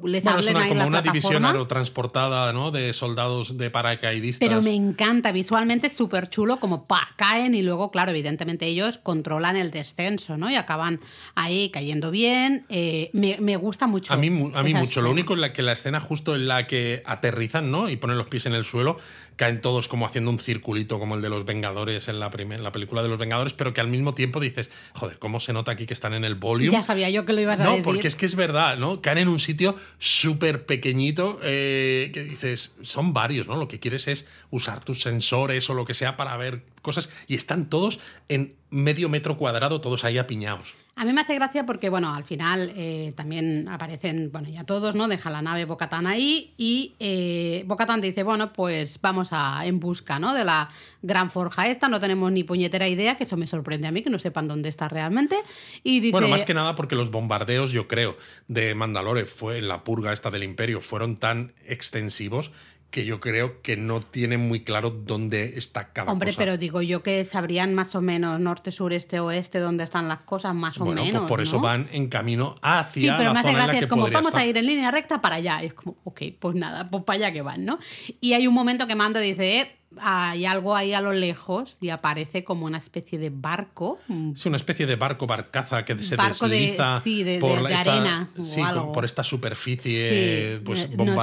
Les Bueno, es una, ahí como la una división aerotransportada, ¿no? De soldados de paracaidistas. Pero me encanta, visualmente es súper chulo, como pa, caen y luego, claro, evidentemente ellos controlan el descenso, ¿no? Y acaban ahí cayendo bien. Eh, me, me gusta mucho. A mí, a mí mucho. Lo único es la que la escena justo en la que aterrizan, ¿no? Y ponen los pies en el suelo, caen todos como haciendo un circulito como el de los Vengadores en la, primer- en la película de los Vengadores, pero que al mismo tiempo dices, joder, ¿cómo se nota aquí que están en el volume? Ya sabía yo que lo ibas a No, decir. porque es que es verdad, ¿no? Caen en un sitio súper pequeñito eh, que dices, son varios, ¿no? Lo que quieres es usar tus sensores o lo que sea para ver cosas y están todos en medio metro cuadrado, todos ahí apiñados. A mí me hace gracia porque, bueno, al final eh, también aparecen, bueno, ya todos, ¿no? Deja la nave Bocatán ahí y eh, Bocatán dice, bueno, pues vamos a en busca, ¿no? De la gran forja esta, no tenemos ni puñetera idea, que eso me sorprende a mí, que no sepan dónde está realmente. Y Bueno, más que nada porque los bombardeos, yo creo, de Mandalore fue en la purga esta del Imperio, fueron tan extensivos que yo creo que no tienen muy claro dónde está cada Hombre, cosa. pero digo yo que sabrían más o menos norte, sur, este, oeste, dónde están las cosas, más o bueno, menos. pues por eso van en camino hacia Sí, pero la me hace zona gracia, es como vamos estar. a ir en línea recta para allá. Es como, ok, pues nada, pues para allá que van, ¿no? Y hay un momento que Mando dice, eh, hay algo ahí a lo lejos y aparece como una especie de barco. Sí, una especie de barco barcaza que se Barco de- desliza sí, de- de- por, de la- esta, arena sí, algo. por esta superficie Sí, pues, no sé.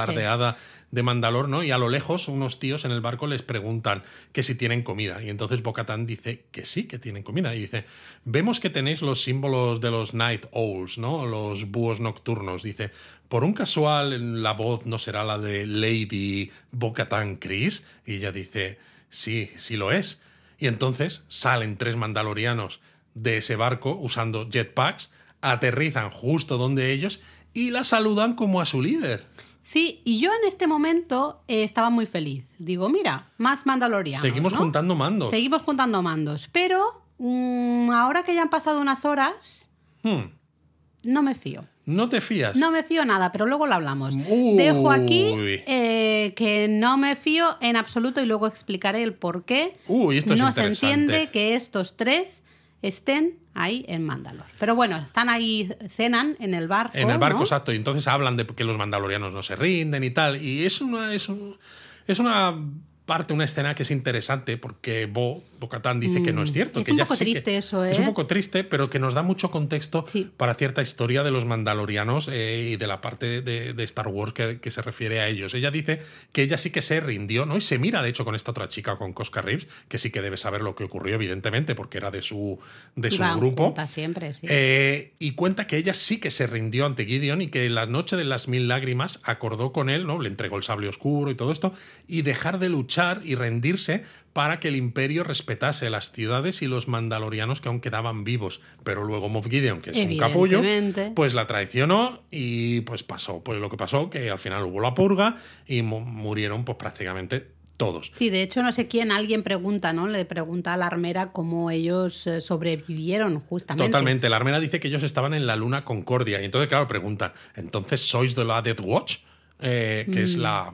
De Mandalor, ¿no? Y a lo lejos unos tíos en el barco les preguntan que si tienen comida. Y entonces Bocatán dice que sí, que tienen comida. Y dice, vemos que tenéis los símbolos de los Night Owls, ¿no? Los búhos nocturnos. Dice, por un casual la voz no será la de Lady Bocatán Chris. Y ella dice, sí, sí lo es. Y entonces salen tres mandalorianos de ese barco usando jetpacks, aterrizan justo donde ellos y la saludan como a su líder. Sí, y yo en este momento eh, estaba muy feliz. Digo, mira, más mandalorianos. Seguimos ¿no? juntando mandos. Seguimos juntando mandos. Pero mm, ahora que ya han pasado unas horas, Hmm, no me fío. ¿No te fías? No me fío nada, pero luego lo hablamos. Uy. Dejo aquí eh, que no me fío en absoluto y luego explicaré el por qué Uy, esto es no se entiende que estos tres estén ahí en Mandalor. Pero bueno, están ahí, cenan en el barco. En el barco, ¿no? exacto. Y entonces hablan de que los mandalorianos no se rinden y tal. Y es una, es un- es una parte, una escena que es interesante porque Bo, Bo-Katan dice que no es cierto. Mm, es que un poco triste eso, Es ¿eh? un poco triste, pero que nos da mucho contexto Sí. para cierta historia de los mandalorianos eh, y de la parte de, de Star Wars que, que se refiere a ellos. Ella dice que ella sí que se rindió, ¿no? Y se mira, de hecho, con esta otra chica, con Cosca Reeves, que sí que debe saber lo que ocurrió, evidentemente, porque era de su, de su grupo. siempre, sí. Eh, y cuenta que ella sí que se rindió ante Gideon y que en la noche de las mil lágrimas acordó con él, ¿no? Le entregó el sable oscuro y todo esto, y dejar de luchar y rendirse para que el imperio respetase las ciudades y los mandalorianos que aún quedaban vivos. Pero luego Moff Gideon, que es un capullo, pues la traicionó y pues pasó pues lo que pasó, que al final hubo la purga y mu- murieron pues prácticamente todos. Sí, de hecho, no sé quién, alguien pregunta, ¿no? Le pregunta a la armera cómo ellos eh, sobrevivieron, justamente. Totalmente. La armera dice que ellos estaban en la luna Concordia. Y entonces, claro, preguntan, ¿entonces sois de la Death Watch? Eh, que es la,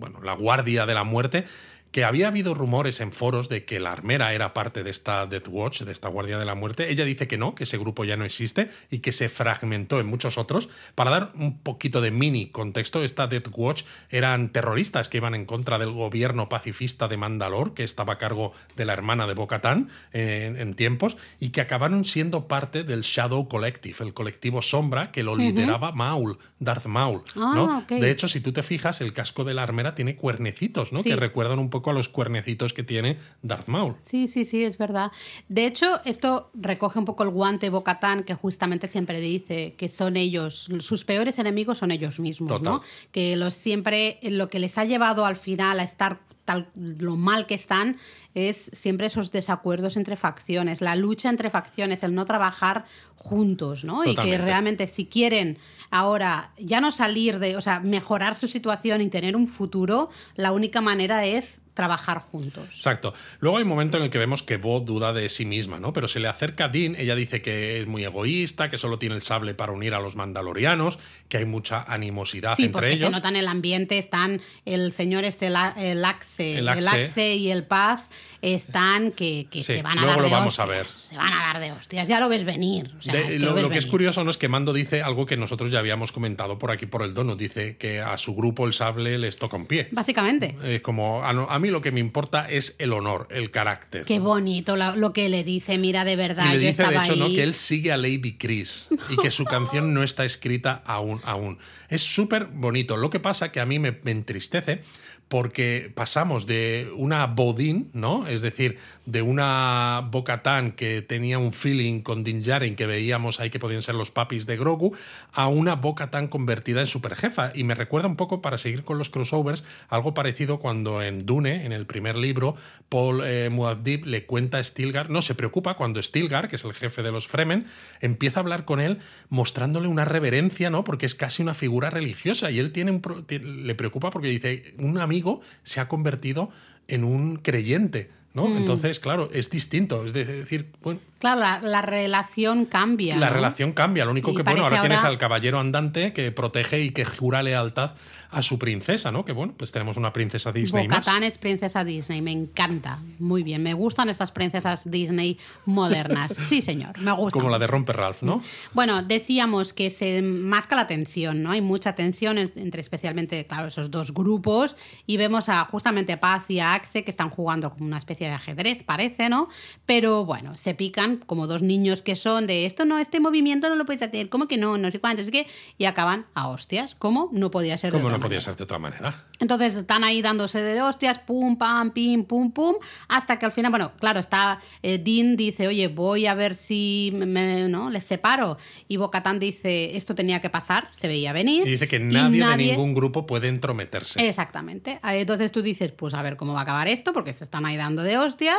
bueno, la guardia de la muerte. Que había habido rumores en foros de que la armera era parte de esta Death Watch, de esta Guardia de la Muerte. Ella dice que no, que ese grupo ya no existe y que se fragmentó en muchos otros. Para dar un poquito de mini contexto, esta Death Watch eran terroristas que iban en contra del gobierno pacifista de Mandalor, que estaba a cargo de la hermana de Bo-Katan en, en tiempos, y que acabaron siendo parte del Shadow Collective, el colectivo Sombra, que lo lideraba Maul, Darth Maul. Ah, ¿no? ok. De hecho, si tú te fijas, el casco de la armera tiene cuernecitos, ¿no? Sí. Que recuerdan un poco a los cuernecitos que tiene Darth Maul. Sí, sí, sí, es verdad. De hecho, esto recoge un poco el guante Bocatán, que justamente siempre dice que son ellos, sus peores enemigos son ellos mismos, Total. ¿no? Que los siempre, lo que les ha llevado al final a estar tal lo mal que están es siempre esos desacuerdos entre facciones, la lucha entre facciones, el no trabajar juntos, ¿no? Y que realmente si quieren ahora ya no salir de, o sea, mejorar su situación y tener un futuro, la única manera es trabajar juntos. Exacto. Luego hay un momento en el que vemos que Bo duda de sí misma, ¿no? Pero se le acerca a Dean, ella dice que es muy egoísta, que solo tiene el sable para unir a los mandalorianos, que hay mucha animosidad Sí, entre porque ellos. se nota en el ambiente, están el señor este, el Axe, El el Axe. Axe, y el Paz, están que, que Sí, se van a luego dar lo de vamos a hostias, ver. Se van a dar de hostias, ya lo ves venir. o sea, De- es que lo, lo que es curioso no es que Mando dice algo que nosotros ya habíamos comentado por aquí por el donut. Dice que a su grupo el sable les toca un pie. Básicamente. Es como, a, a mí lo que me importa es el honor, el carácter. Qué bonito lo que le dice, mira, de verdad, Y le yo dice, de hecho, ¿no? que él sigue a Lady Chris y que su canción no está escrita aún. aún. Es súper bonito. Lo que pasa que a mí me, me entristece porque pasamos de una Bodin, ¿no? Es decir, de una Bocatán que tenía un feeling con Din Djarin que veíamos ahí que podían ser los papis de Grogu, a una Bocatán convertida en superjefa. Y me recuerda un poco, para seguir con los crossovers, algo parecido cuando en Dune, en el primer libro, Paul eh, Muad'Dib le cuenta a Stilgar, no se preocupa cuando Stilgar, que es el jefe de los Fremen, empieza a hablar con él mostrándole una reverencia, ¿no? Porque es casi una figura religiosa y él tiene un le preocupa porque dice, un amigo se ha convertido en un creyente, ¿no? Mm. Entonces, claro, es distinto, es decir, bueno, Claro, la, la relación cambia. la ¿no? relación cambia. Lo único Y que, bueno, ahora tienes al caballero andante que protege y que jura lealtad a su princesa, ¿no? Que bueno, pues tenemos una princesa Disney más. Bocatán es princesa Disney, me encanta. Muy bien, me gustan estas princesas Disney modernas. Sí, señor, me gusta. Como la de Romper Ralph, ¿no? Bueno, decíamos que se masca la tensión, ¿no? Hay mucha tensión en- entre especialmente, claro, esos dos grupos y vemos a justamente Paz y a Axe que están jugando como una especie de ajedrez, parece, ¿no? Pero bueno, se pican como dos niños que son de esto no, este movimiento no lo puedes hacer, ¿cómo que no? No sé cuánto, que y acaban a hostias, ¿cómo? No podía ser de Como otra no podía manera. ser de otra manera. Entonces están ahí dándose de hostias, pum, pam, pim, pum, pum, hasta que al final, bueno, claro, está eh, Dean dice, oye, voy a ver si me, ¿no? les separo. Y Bocatán dice, esto tenía que pasar, se veía venir. Y dice que nadie, de ningún grupo puede entrometerse. Exactamente. Ah, Entonces tú dices, pues a ver cómo va a acabar esto, porque se están ahí dando de hostias.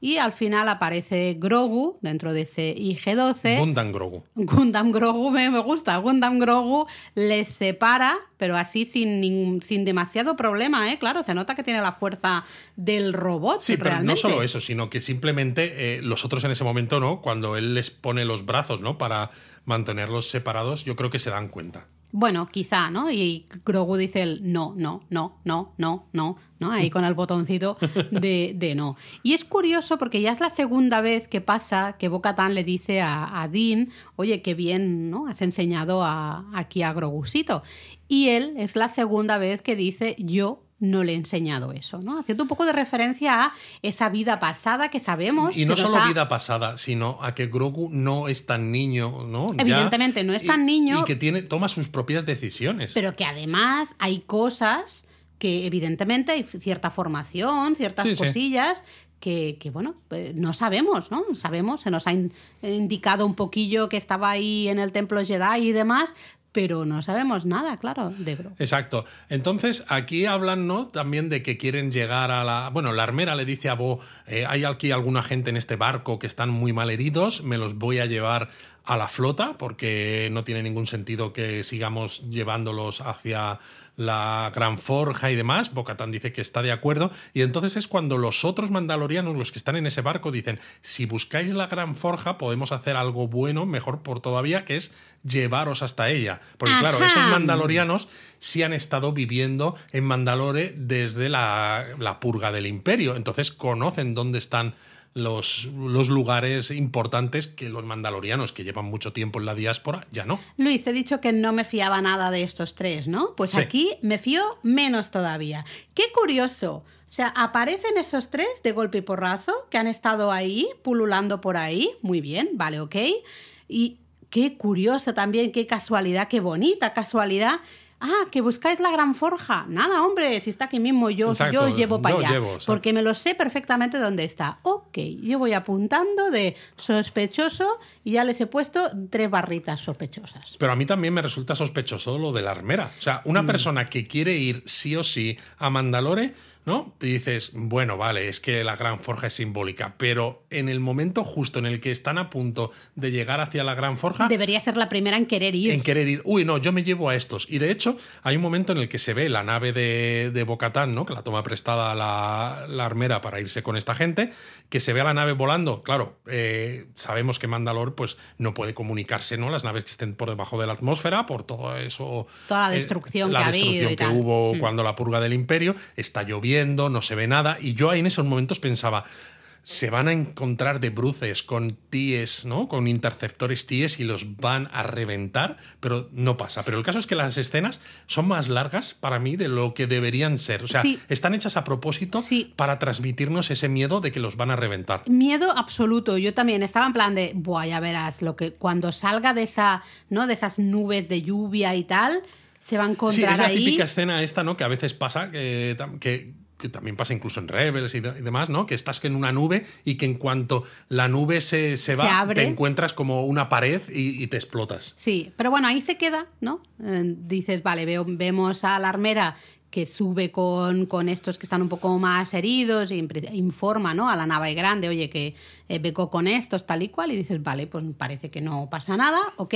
Y al final aparece Grogu dentro de ese IG-12. Gundam Grogu. Gundam Grogu me, me gusta. Gundam Grogu les separa, pero así sin, ningún- sin demasiado problema, ¿eh? Claro, se nota que tiene la fuerza del robot Sí, pero realmente. no solo eso, sino que simplemente eh, los otros en ese momento, ¿no? Cuando él les pone los brazos, ¿no? Para mantenerlos separados, yo creo que se dan cuenta. Bueno, quizá, ¿no? Y Grogu dice el no, no, no, no, no, no, ¿no? Ahí con el botoncito de, de no. Y es curioso porque ya es la segunda vez que pasa que Bo-Katan le dice a, a Dean, oye, qué bien, ¿no? Has enseñado a, aquí a Grogusito. Y él es la segunda vez que dice, yo no le he enseñado eso, ¿no? Haciendo un poco de referencia a esa vida pasada que sabemos. Y no solo ha- vida pasada, sino a que Grogu no es tan niño, ¿no? Ya- Evidentemente, no es tan y- niño. Y que tiene, toma sus propias decisiones. Pero que además hay cosas que evidentemente hay cierta formación, ciertas Sí, sí. cosillas que, que, bueno, eh, no sabemos, ¿no? Sabemos, se nos ha in- indicado un poquillo que estaba ahí en el templo Jedi y demás, pero no sabemos nada, claro, de Grogu. Exacto. Entonces, aquí hablan, ¿no? También de que quieren llegar a la. Bueno, la armera le dice a Bo: eh, hay aquí alguna gente en este barco que están muy mal heridos, me los voy a llevar a la flota, porque no tiene ningún sentido que sigamos llevándolos hacia la Gran Forja y demás. Bocatán dice que está de acuerdo. Y entonces es cuando los otros mandalorianos, los que están en ese barco, dicen: si buscáis la Gran Forja, podemos hacer algo bueno, mejor por todavía, que es llevaros hasta ella. Porque, claro, esos mandalorianos sí han estado viviendo en Mandalore desde la, la purga del imperio. Entonces conocen dónde están los, los lugares importantes que los mandalorianos que llevan mucho tiempo en la diáspora ya no. Luis, te he dicho que no me fiaba nada de estos tres, ¿no? Pues Sí. aquí me fío menos todavía. Qué curioso. O sea, aparecen esos tres de golpe y porrazo que han estado ahí, pululando por ahí. Muy bien, vale, ok. Y qué curioso también, qué casualidad, qué bonita casualidad. Ah, que buscáis la gran forja. Nada, hombre, si está aquí mismo, yo, Exacto, yo llevo para allá. llevo, porque me lo sé perfectamente dónde está. Ok, yo voy apuntando de sospechoso y ya les he puesto tres barritas sospechosas. Pero a mí también me resulta sospechoso lo de la armera. O sea, una persona que quiere ir sí o sí a Mandalore, ¿no? Y dices, bueno, vale, es que la gran forja es simbólica, pero en el momento justo en el que están a punto de llegar hacia la gran forja, Debería ser la primera en querer ir. en querer ir, uy, no, yo me llevo a estos. Y de hecho, hay un momento en el que se ve la nave de, de Bocatán, ¿no? Que la toma prestada la, la armera para irse con esta gente, que se ve a la nave volando. Claro, eh, sabemos que Mandalor, pues, no puede comunicarse, ¿no? Las naves que estén por debajo de la atmósfera, por todo eso. Toda la eh, destrucción la que ha habido destrucción y que tal. Mm. hubo cuando la purga del imperio, está lloviendo, no se ve nada. Y yo ahí en esos momentos pensaba se van a encontrar de bruces con TIES, ¿no? Con interceptores TIES y los van a reventar, pero no pasa. Pero el caso es que las escenas son más largas para mí de lo que deberían ser. O sea, Sí. están hechas a propósito Sí. para transmitirnos ese miedo de que los van a reventar. Miedo absoluto. Yo también estaba en plan de, buah, ya verás, lo que cuando salga de esa, ¿no? De esas nubes de lluvia y tal, se va a Sí, encontrar es la ahí. típica escena esta, ¿no? Que a veces pasa, que, que también pasa incluso en Rebels y, de- y demás, ¿no? Que estás en una nube y que en cuanto la nube se, se va, abre. te encuentras como una pared y, y te explotas. Sí, pero bueno, ahí se queda, ¿no? Eh, dices, vale, veo- vemos a la armera que sube con, con estos que están un poco más heridos impre- informa ¿no? a la nave grande, oye, que eh, vengo con estos tal y cual, y dices, vale, pues parece que no pasa nada, ok,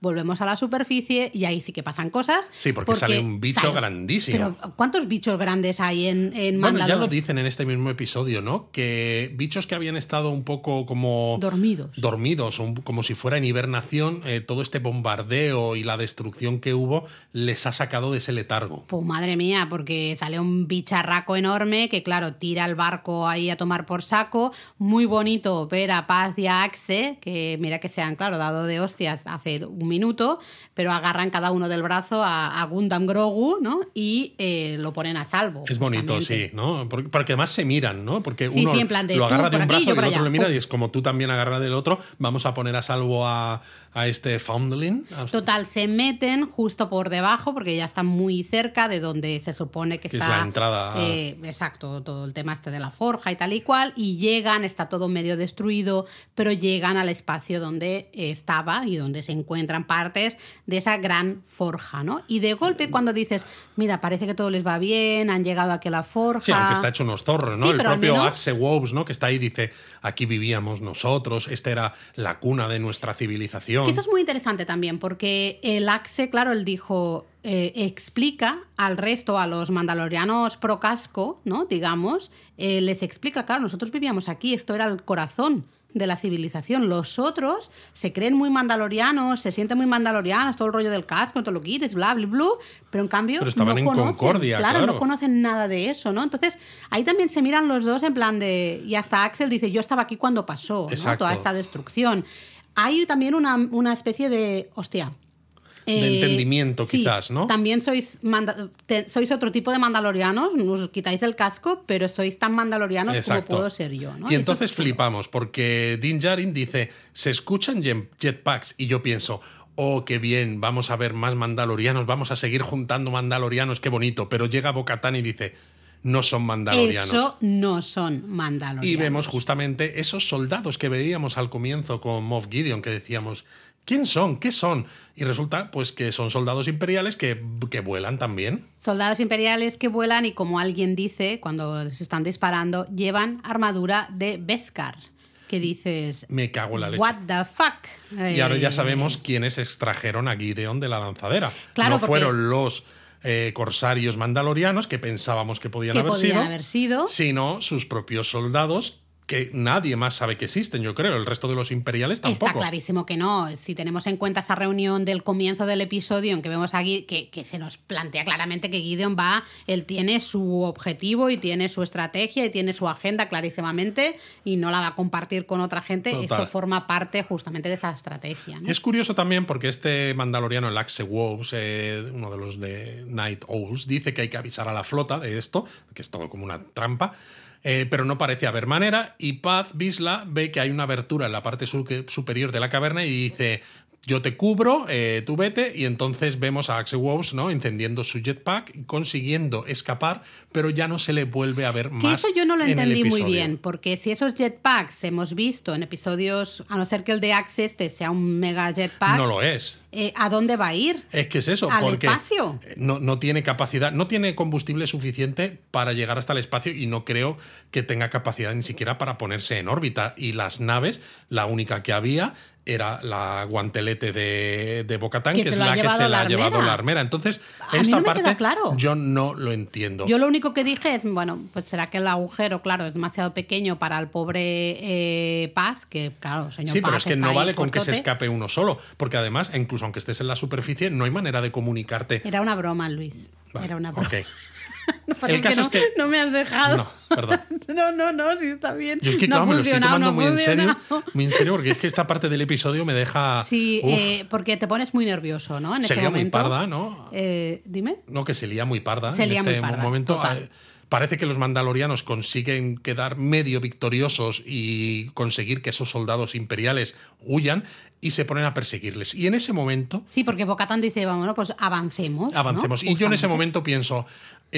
volvemos a la superficie y ahí sí que pasan cosas. Sí, porque sale un bicho grandísimo. Pero ¿cuántos bichos grandes hay en, en Bueno, ya lo dicen en este mismo episodio, ¿no? Que bichos que habían estado un poco como... Dormidos. Dormidos, como si fuera en hibernación, eh, todo este bombardeo y la destrucción que hubo les ha sacado de ese letargo. Pues madre mía, porque sale un bicharraco enorme que, claro, tira el barco ahí a tomar por saco. Muy bonito ver a Paz y a Axe, que mira que se han, claro, dado de hostias hace un minuto, pero agarran cada uno del brazo a, a Gundam Grogu, ¿no? Y eh, lo ponen a salvo. Es bonito, sí, ¿no? Porque, porque además se miran, ¿no? Porque Sí, uno sí, en plan de lo agarra de un brazo y el otro lo mira Pum. y es como tú también agarras del otro, vamos a poner a salvo a, a este Foundling. Total, se meten justo por debajo porque ya están muy cerca de donde se supone que, Que es está. la entrada. eh, exacto, todo el tema este de la forja y tal y cual. Y llegan, está todo medio destruido, pero llegan al espacio donde estaba y donde se encuentran partes de esa gran forja, ¿no? Y de golpe cuando dices, mira, parece que todo les va bien, han llegado aquí a la forja. Sí, aunque está hecho unos zorros, ¿no? Sí, el propio menos- Axe Wobbs, ¿no? Que está ahí dice, aquí vivíamos nosotros, esta era la cuna de nuestra civilización. Que eso es muy interesante también, porque el Axe, claro, él dijo, eh, explica al resto, a los mandalorianos pro casco, ¿no? Digamos, eh, les explica, claro, nosotros vivíamos aquí, esto era el corazón de la civilización. Los otros se creen muy mandalorianos, se sienten muy mandalorianos, todo el rollo del casco, todo lo quites, bla, bla, bla, pero en cambio Pero estaban no en conocen, concordia, claro, claro. no conocen nada de eso, ¿no? Entonces, ahí también se miran los dos en plan de, y hasta Axel dice, yo estaba aquí cuando pasó, ¿no? Toda esta destrucción. Hay también una, una especie de, hostia, De entendimiento, sí, quizás, ¿no? También sois, manda- te- sois otro tipo de mandalorianos, os quitáis el casco, pero sois tan mandalorianos Exacto. como puedo ser yo. ¿no? Y entonces es flipamos, porque Din Djarin dice, se escuchan jet- jetpacks, y yo pienso, oh, qué bien, vamos a ver más mandalorianos, vamos a seguir juntando mandalorianos, qué bonito, pero llega Bocatán y dice, no son mandalorianos. Eso no son mandalorianos. Y vemos justamente esos soldados que veíamos al comienzo con Moff Gideon, que decíamos, ¿quién son? ¿Qué son? Y resulta pues que son soldados imperiales que, que vuelan también. Soldados imperiales que vuelan y como alguien dice cuando les están disparando, llevan armadura de Beskar. Que dices, Me cago en la leche. what the fuck. Y ahora ya Eh, sabemos quiénes extrajeron a Gideon de la lanzadera. Claro, no porque- fueron los eh, corsarios mandalorianos que pensábamos que podían, Que haber, podían sido, haber sido. sino sus propios soldados que nadie más sabe que existen, yo creo. El resto de los imperiales tampoco. Está clarísimo que no. Si tenemos en cuenta esa reunión del comienzo del episodio en que vemos aquí que, que se nos plantea claramente que Gideon va, él tiene su objetivo y tiene su estrategia y tiene su agenda clarísimamente y no la va a compartir con otra gente. Total. Esto forma parte justamente de esa estrategia. ¿no? Es curioso también porque este mandaloriano, el Axe Wolves, eh, uno de los de Night Owls, dice que hay que avisar a la flota de esto, que es todo como una trampa, eh, pero no parece haber manera. Y Paz Bisla ve que hay una abertura en la parte su- superior de la caverna y dice. Yo te cubro, eh, tú vete, y entonces vemos a Axe Wolves ¿no? encendiendo su jetpack, consiguiendo escapar, pero ya no se le vuelve a ver Que más. eso yo no lo en entendí muy bien, porque si esos jetpacks hemos visto en episodios, a no ser que el de Axe este sea un mega jetpack, No lo es. Eh, ¿a dónde va a ir? Es que es eso, ¿Al porque espacio? No, no tiene capacidad, no tiene combustible suficiente para llegar hasta el espacio y no creo que tenga capacidad ni siquiera para ponerse en órbita. Y las naves, la única que había era la guantelete de, de Bocatán, Que es la que se la ha llevado la armera. Entonces, A mí esta no me parte queda claro. yo no lo entiendo. Yo lo único que dije es, bueno, pues será que el agujero, claro, es demasiado pequeño para el pobre eh, Paz, que claro, señor Sí, pero es que no vale con que se escape uno solo, porque además, incluso aunque estés en la superficie, no hay manera de comunicarte. Era una broma, Luis. Vale, Era una broma. ok. Lo que pasa El caso no, es que- no me has dejado. No, perdón. no, no, no, sí está bien. Yo es que, No claro, me lo estoy tomando no muy en serio. Muy en serio, porque es que esta parte del episodio me deja. Sí, eh, porque te pones muy nervioso, ¿no? En se ese lía muy parda, ¿no? Eh, Dime. No, que se lía muy parda. Se en lía muy este parda, momento. total. Eh, Parece que los mandalorianos consiguen quedar medio victoriosos y conseguir que esos soldados imperiales huyan y se ponen a perseguirles. Y en ese momento Sí, porque Bocatán dice, vamos, bueno, pues avancemos. ¿no? avancemos. Y yo en ese momento pienso,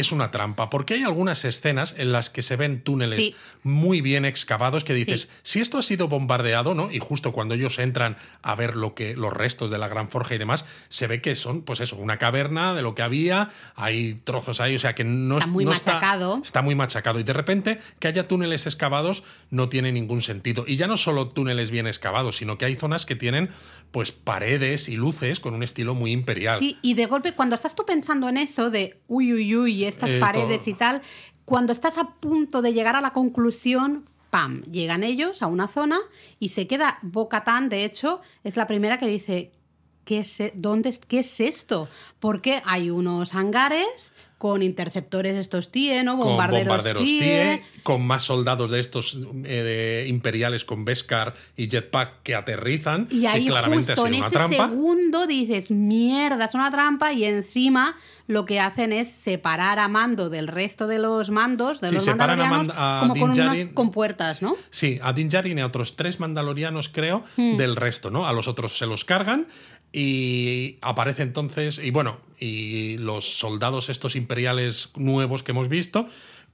es una trampa, porque hay algunas escenas en las que se ven túneles Sí. muy bien excavados que dices, Sí. si esto ha sido bombardeado, ¿no? Y justo cuando ellos entran a ver lo que los restos de la Gran Forja y demás, se ve que son, pues eso, una caverna de lo que había, hay trozos ahí, o sea que no Está es- muy no machacado. Está, muy machacado. Y de repente que haya túneles excavados no tiene ningún sentido. Y ya no solo túneles bien excavados, sino que hay zonas que tienen pues paredes y luces con un estilo muy imperial. Sí, y de golpe, cuando estás tú pensando en eso de uy, uy, uy, estas Eh, paredes todo. y tal, cuando estás a punto de llegar a la conclusión, ¡pam! Llegan ellos a una zona y se queda Bocatán, de hecho, es la primera que dice. ¿Qué es, e- dónde, ¿Qué es esto? Porque hay unos hangares con interceptores estos TIE, ¿no? con Bombarderos, bombarderos TIE. TIE, con más soldados de estos eh, de imperiales con Beskar y Jetpack que aterrizan, Y ahí que claramente ha justo sido en una ese trampa. segundo dices, mierda, es una trampa y encima lo que hacen es separar a Mando del resto de los mandos, de Sí, los separan a mandalorianos, Mand- a como con Din unas Djarin. compuertas, ¿no? Sí, a Din Djarin y a otros tres mandalorianos, creo, Hmm. del resto, ¿no? A los otros se los cargan y aparece entonces, y bueno, y los soldados estos imperiales nuevos que hemos visto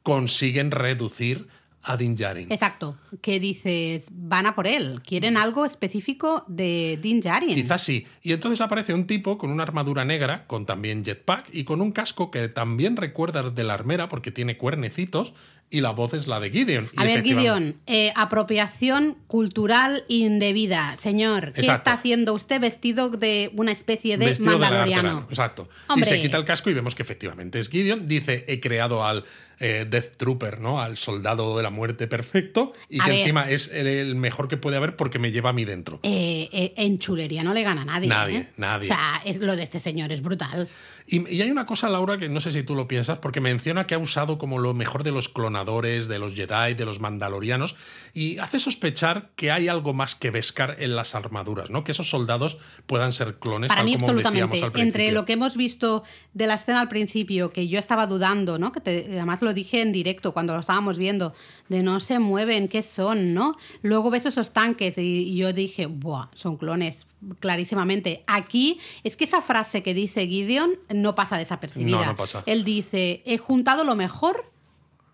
consiguen reducir a Din Djarin. Exacto, que dices, van a por él, quieren algo específico de Din Djarin. Quizás sí. Y entonces aparece un tipo con una armadura negra, con también jetpack y con un casco que también recuerda de la armera porque tiene cuernecitos y la voz es la de Gideon. A ver, Gideon, eh, apropiación cultural indebida. Señor, ¿qué Exacto. está haciendo usted vestido de una especie de Vestido mandaloriano? Exacto. Hombre. Y se quita el casco y vemos que efectivamente es Gideon. Dice, he creado al eh, Death Trooper, ¿no? Al soldado de la muerte perfecto. Y A que ver. encima es el, mejor que puede haber porque me lleva a mí dentro. Eh, eh, en chulería no le gana a nadie. Nadie, nadie. O sea, es- lo de este señor es brutal. Y, y hay una cosa, Laura, que no sé si tú lo piensas, porque menciona que ha usado como lo mejor de los clonadores, de los Jedi, de los mandalorianos, y hace sospechar que hay algo más que Beskar en las armaduras, ¿no? Que esos soldados puedan ser clones, Para tal mí, como absolutamente. decíamos al Entre lo que hemos visto de la escena al principio, que yo estaba dudando, ¿no? Que te- además lo dije en directo cuando lo estábamos viendo, de no se mueven, ¿qué son, no? Luego ves esos tanques y, y yo dije, ¡buah! Son clones, clarísimamente. Aquí es que esa frase que dice Gideon no pasa desapercibida. No, no pasa. Él dice, he juntado lo mejor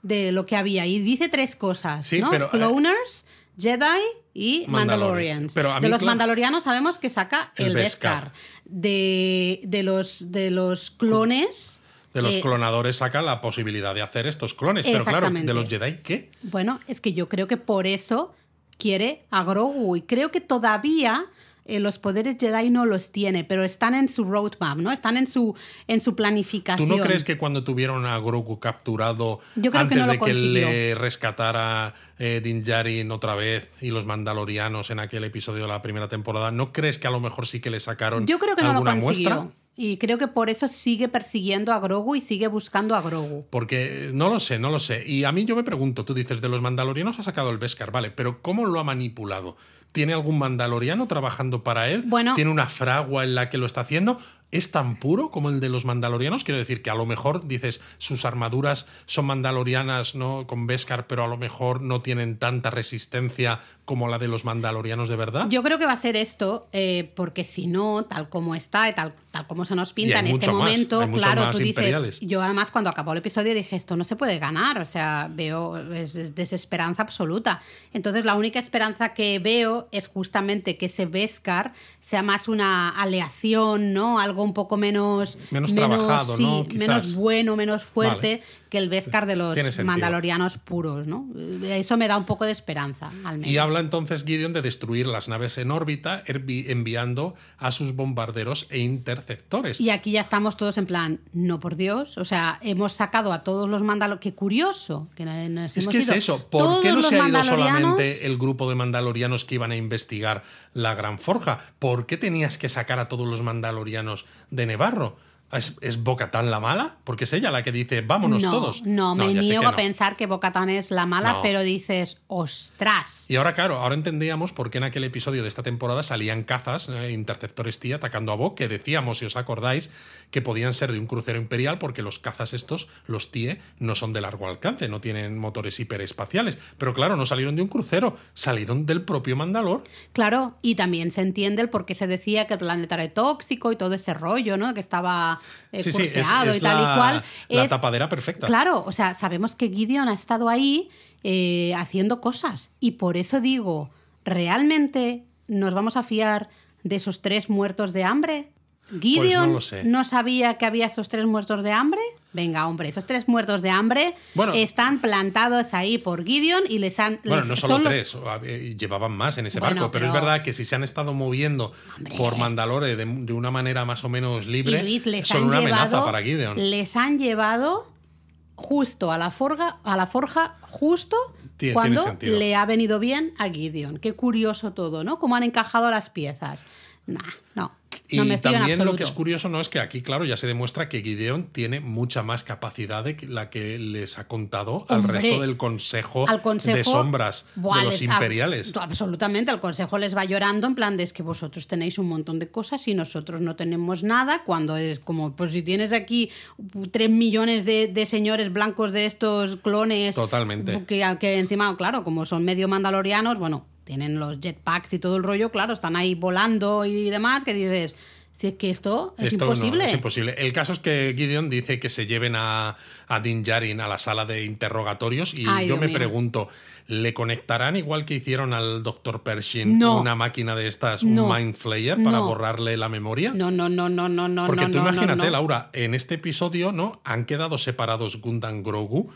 de lo que había. Y dice tres cosas, Sí, ¿no? pero, eh, Cloners, Jedi y Mandalorian. Mandalorians. Pero de los Mandalorianos sabemos que saca El el, Beskar. Beskar. De, de, los, de los clones. De los eh, clonadores saca la posibilidad de hacer estos clones. Pero claro, de los Jedi, ¿qué? Bueno, es que yo creo que por eso quiere a Grogu. Y creo que todavía eh, los poderes Jedi no los tiene, pero están en su roadmap, ¿no? Están en su, en su ¿Tú planificación. no crees que cuando tuvieron a Grogu capturado Yo creo que antes no lo de que le rescatara eh, Din Djarin otra vez y los mandalorianos en aquel episodio de la primera temporada, ¿no crees que a lo mejor sí que le sacaron Yo creo que no lo alguna consiguió. muestra? Y creo que por eso sigue persiguiendo a Grogu y sigue buscando a Grogu. Porque eh, no lo sé, no lo sé. Y a mí yo me pregunto, tú dices, de los mandalorianos ha sacado el Beskar, vale, pero ¿cómo lo ha manipulado? ¿Tiene algún mandaloriano trabajando para él? Bueno. ¿Tiene una fragua en la que lo está haciendo? ¿Es tan puro como el de los mandalorianos? Quiero decir que a lo mejor, dices, sus armaduras son mandalorianas, ¿no? Con Beskar, pero a lo mejor no tienen tanta resistencia como la de los mandalorianos de verdad. Yo creo que va a ser esto, eh, porque si no, tal como está y tal, tal como se nos pinta en este más, momento, claro, tú dices. Yo además cuando acabó el episodio dije, esto no se puede ganar, o sea, veo es desesperanza absoluta. Entonces la única esperanza que veo es justamente que ese Beskar sea más una aleación, ¿no? Algo un poco menos. Menos trabajado, sí, ¿no? Quizás. Menos bueno, menos fuerte que el Beskar de los mandalorianos puros, ¿no? Eso me da un poco de esperanza, al menos. Y habla entonces Gideon de destruir las naves en órbita, envi- enviando a sus bombarderos e interceptores. Y aquí ya estamos todos en plan, no por Dios, o sea, hemos sacado a todos los mandalorianos. Qué curioso que no- nos Es hemos que es ido. eso, ¿por Todos qué no se ha ido solamente el grupo de mandalorianos que iban a investigar la Gran Forja? ¿Por qué tenías que sacar a todos los mandalorianos de Nevarro? ¿Es, es Bo-Katan la mala? Porque es ella la que dice, vámonos no, todos. No, me niego a no. pensar que Bocatán es la mala, pero dices, ostras. Y ahora, claro, ahora entendíamos por qué en aquel episodio de esta temporada salían cazas, eh, interceptores TIE atacando a Bo, que decíamos, si os acordáis, que podían ser de un crucero imperial, porque los cazas estos, los TIE, no son de largo alcance, no tienen motores hiperespaciales. Pero claro, no salieron de un crucero, salieron del propio Mandalor. Claro, y también se entiende el por qué se decía que el planeta era tóxico y todo ese rollo, ¿no? Que estaba eh, Sí, sí, es, curseado es y tal la, y cual. la Es- tapadera perfecta. Claro, o sea, sabemos que Gideon ha estado ahí eh, haciendo cosas y por eso digo, ¿realmente nos vamos a fiar de esos tres muertos de hambre? ¿Gideon Pues lo sé. sabía que había esos tres muertos de hambre? Venga, hombre, esos tres muertos de hambre Bueno. están plantados ahí por Gideon y les han... Bueno, les- no solo son tres, llevaban más en ese Bueno, barco, pero, es verdad que si se han estado moviendo Hombre. por Mandalore de, de una manera más o menos libre, Luis, les son han una llevado, amenaza para Gideon. Les han llevado justo a la forja, a la forja justo Tiene- cuando sentido. le ha venido bien a Gideon. Qué curioso todo, ¿no? Cómo han encajado las piezas. Nah, no. Y no también lo que es curioso no es que aquí, claro, ya se demuestra que Gideon tiene mucha más capacidad de que- la que les ha contado al resto del consejo, al consejo de sombras Buah, de los les- imperiales. absolutamente, el consejo les va llorando en plan de es que vosotros tenéis un montón de cosas y nosotros no tenemos nada, cuando es como, pues si tienes aquí tres millones de, de señores blancos de estos clones. Totalmente. Que, que encima, claro, como son medio mandalorianos, bueno, tienen los jetpacks y todo el rollo, claro, están ahí volando y demás, que dices, Si es que esto es Esto no, imposible. es imposible. El caso es que Gideon dice que se lleven a, a Din Djarin a la sala de interrogatorios y Ay, yo Dios me mío. pregunto, ¿le conectarán igual que hicieron al Dr. Pershing No. una máquina de estas, No. un Mind Flayer, para No. borrarle la memoria? No, no, no, no, no, no. Porque tú imagínate. Laura, en este episodio, ¿no? Han quedado separados Gundam Grogu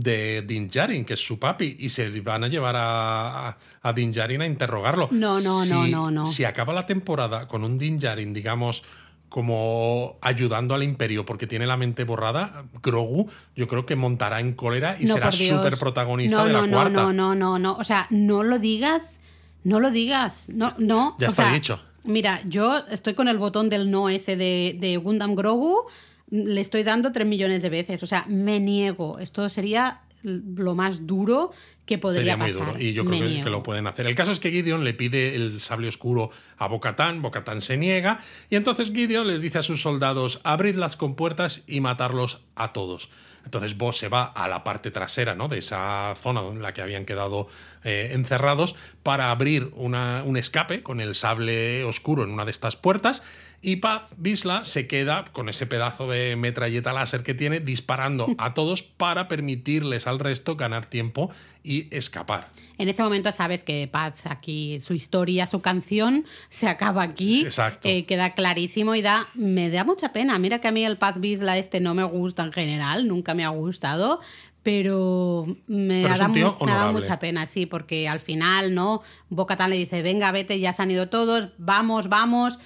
de Din Djarin, que es su papi, y se van a llevar a, a, a Din Djarin a interrogarlo. No, no, Si- no, no, no. Si acaba la temporada con un Din Djarin, digamos, como ayudando al imperio porque tiene la mente borrada, Grogu yo creo que montará en cólera y No, será súper protagonista no, de la no, cuarta. No, no, no, no. O sea, no lo digas. No lo digas. No, no. Ya o está sea, dicho. Mira, yo estoy con el botón del no ese de, de Gundam Grogu. Le estoy dando tres millones de veces. O sea, me niego. Esto sería lo más duro que podría Sería muy pasar. duro y yo creo que lo pueden hacer. El caso es que Gideon le pide el sable oscuro a Bocatán, Bocatán se niega y entonces Gideon les dice a sus soldados abrid las compuertas y matarlos a todos. Entonces Bo se va a la parte trasera ¿no? de esa zona en la que habían quedado eh, encerrados para abrir una- un escape con el sable oscuro en una de estas puertas y Paz Bisla se queda con ese pedazo de metralleta láser que tiene disparando a todos para permitirles al resto ganar tiempo y escapar. En ese momento sabes que Paz aquí, su historia, su canción, se acaba aquí. Exacto. Eh, queda clarísimo y da, me da mucha pena. Mira que a mí el Paz Bisla este no me gusta en general, nunca me ha gustado. Pero me Pero da, mu- me da mucha pena, sí, porque al final, ¿no? Bocatán le dice, venga, vete, ya se han ido todos, vamos, vamos.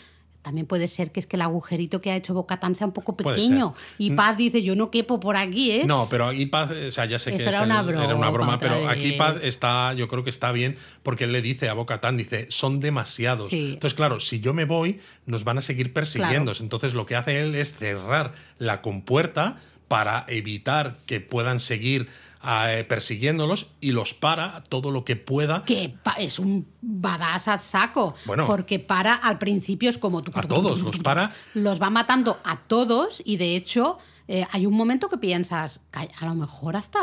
También puede ser que es que el agujerito que ha hecho Bocatán sea un poco pequeño. Y Paz dice, yo no quepo por aquí, ¿eh? No, pero aquí Paz, o sea, ya sé que Eso era es el- una broma era una broma, pero aquí. Paz está, yo creo que está bien, porque él le dice a Bocatán, dice, son demasiados. Sí. Entonces, claro, si yo me voy, nos van a seguir persiguiendo. Entonces, lo que hace él es cerrar la compuerta para evitar que puedan seguir eh, persiguiéndolos y los para todo lo que pueda. que es un badass a saco. Bueno. porque para al principio es como tú. A todos los para. Los va matando a todos y de hecho. eh, hay un momento que piensas, "Ca- a lo mejor hasta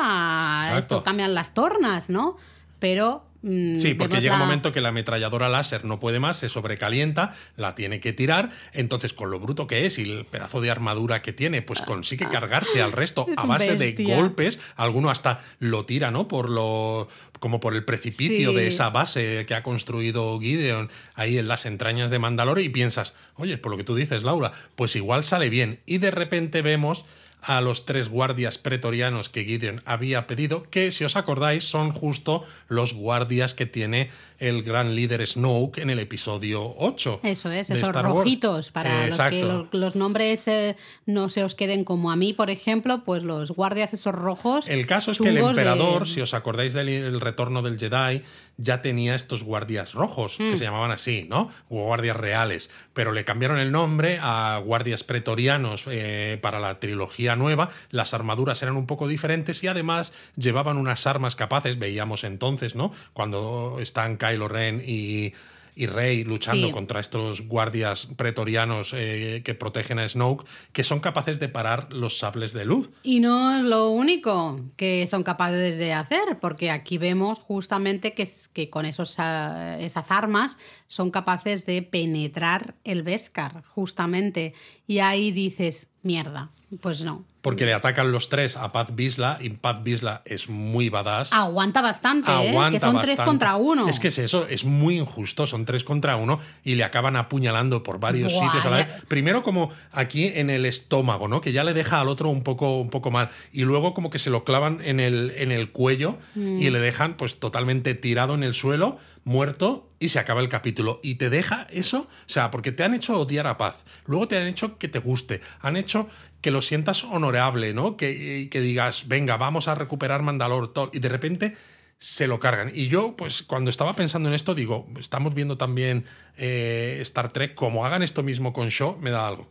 Exacto. esto cambian las tornas, ¿no? Pero. Mm, Sí, porque llega un momento que la ametralladora láser no puede más, se sobrecalienta, la tiene que tirar, entonces con lo bruto que es y el pedazo de armadura que tiene, pues consigue cargarse al resto Es a base bestia. de golpes, alguno hasta lo tira, ¿no? Por lo como por el precipicio Sí. de esa base que ha construido Gideon ahí en las entrañas de Mandalore y piensas, "Oye, por lo que tú dices, Laura, pues igual sale bien." Y de repente vemos a los tres guardias pretorianos que Gideon había pedido, que si os acordáis son justo los guardias que tiene el gran líder Snoke en el episodio 8. Eso es, esos Star Wars. rojitos, para los que los, los nombres eh, no se os queden como a mí, por ejemplo, pues los guardias esos rojos. El caso es que el de- emperador, si os acordáis del el retorno del Jedi, ya tenía estos guardias rojos, Mm. que se llamaban así, ¿no? Guardias reales. Pero le cambiaron el nombre a guardias pretorianos eh, para la trilogía nueva. Las armaduras eran un poco diferentes y además llevaban unas armas capaces, veíamos entonces, ¿no? Cuando están Kylo Ren y. Y Rey luchando Sí. contra estos guardias pretorianos eh, que protegen a Snoke, que son capaces de parar los sables de luz. Y no es lo único que son capaces de hacer, porque aquí vemos justamente que, que con esos, ah, esas armas son capaces de penetrar el Beskar, justamente. Y ahí dices, mierda, pues no. Porque le atacan los tres a Paz Bisla y Paz Bisla es muy badass. Aguanta bastante, ¿eh? Aguanta que son tres contra uno. Es que es eso, es muy injusto. Son tres contra uno y le acaban apuñalando por varios Buah, sitios a la ya- vez. Primero, como aquí en el estómago, ¿no? Que ya le deja al otro un poco, un poco mal. Y luego, como que se lo clavan en el, en el cuello Mm. y le dejan, pues, totalmente tirado en el suelo, muerto, y se acaba el capítulo. Y te deja eso, o sea, porque te han hecho odiar a Paz. Luego te han hecho que te guste. Han hecho que lo sientas honorable, ¿no? Que, y que digas, venga, vamos a recuperar Mandalor, todo. Y de repente se lo cargan. Y yo, pues, cuando estaba pensando en esto, digo, estamos viendo también eh, Star Trek, como hagan esto mismo con Shaw, me da algo.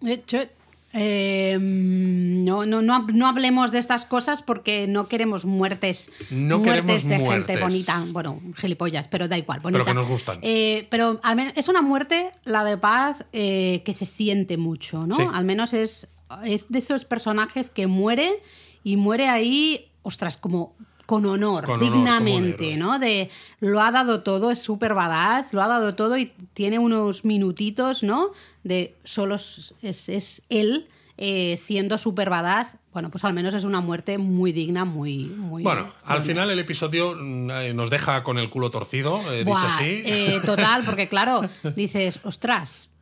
Eh, no, no, no, no hablemos de estas cosas porque no queremos muertes, No muertes queremos de muertes. gente bonita. Bueno, gilipollas, pero da igual. Bonita. que nos gustan. Eh, pero al menos es una muerte, la de paz, eh, que se siente mucho, ¿no? Sí. Al menos es, es de esos personajes que muere y muere ahí, ostras, como con honor, Con honor, dignamente. ¿no? De lo ha dado todo, es súper badass, lo ha dado todo y tiene unos minutitos, ¿no? De solo es, es- él eh, siendo súper badass. Bueno, pues al menos es una muerte muy digna, muy. muy Bueno, al final el episodio mm, eh, nos deja con el culo torcido, eh, dicho así. eh, total, porque claro, dices, ostras,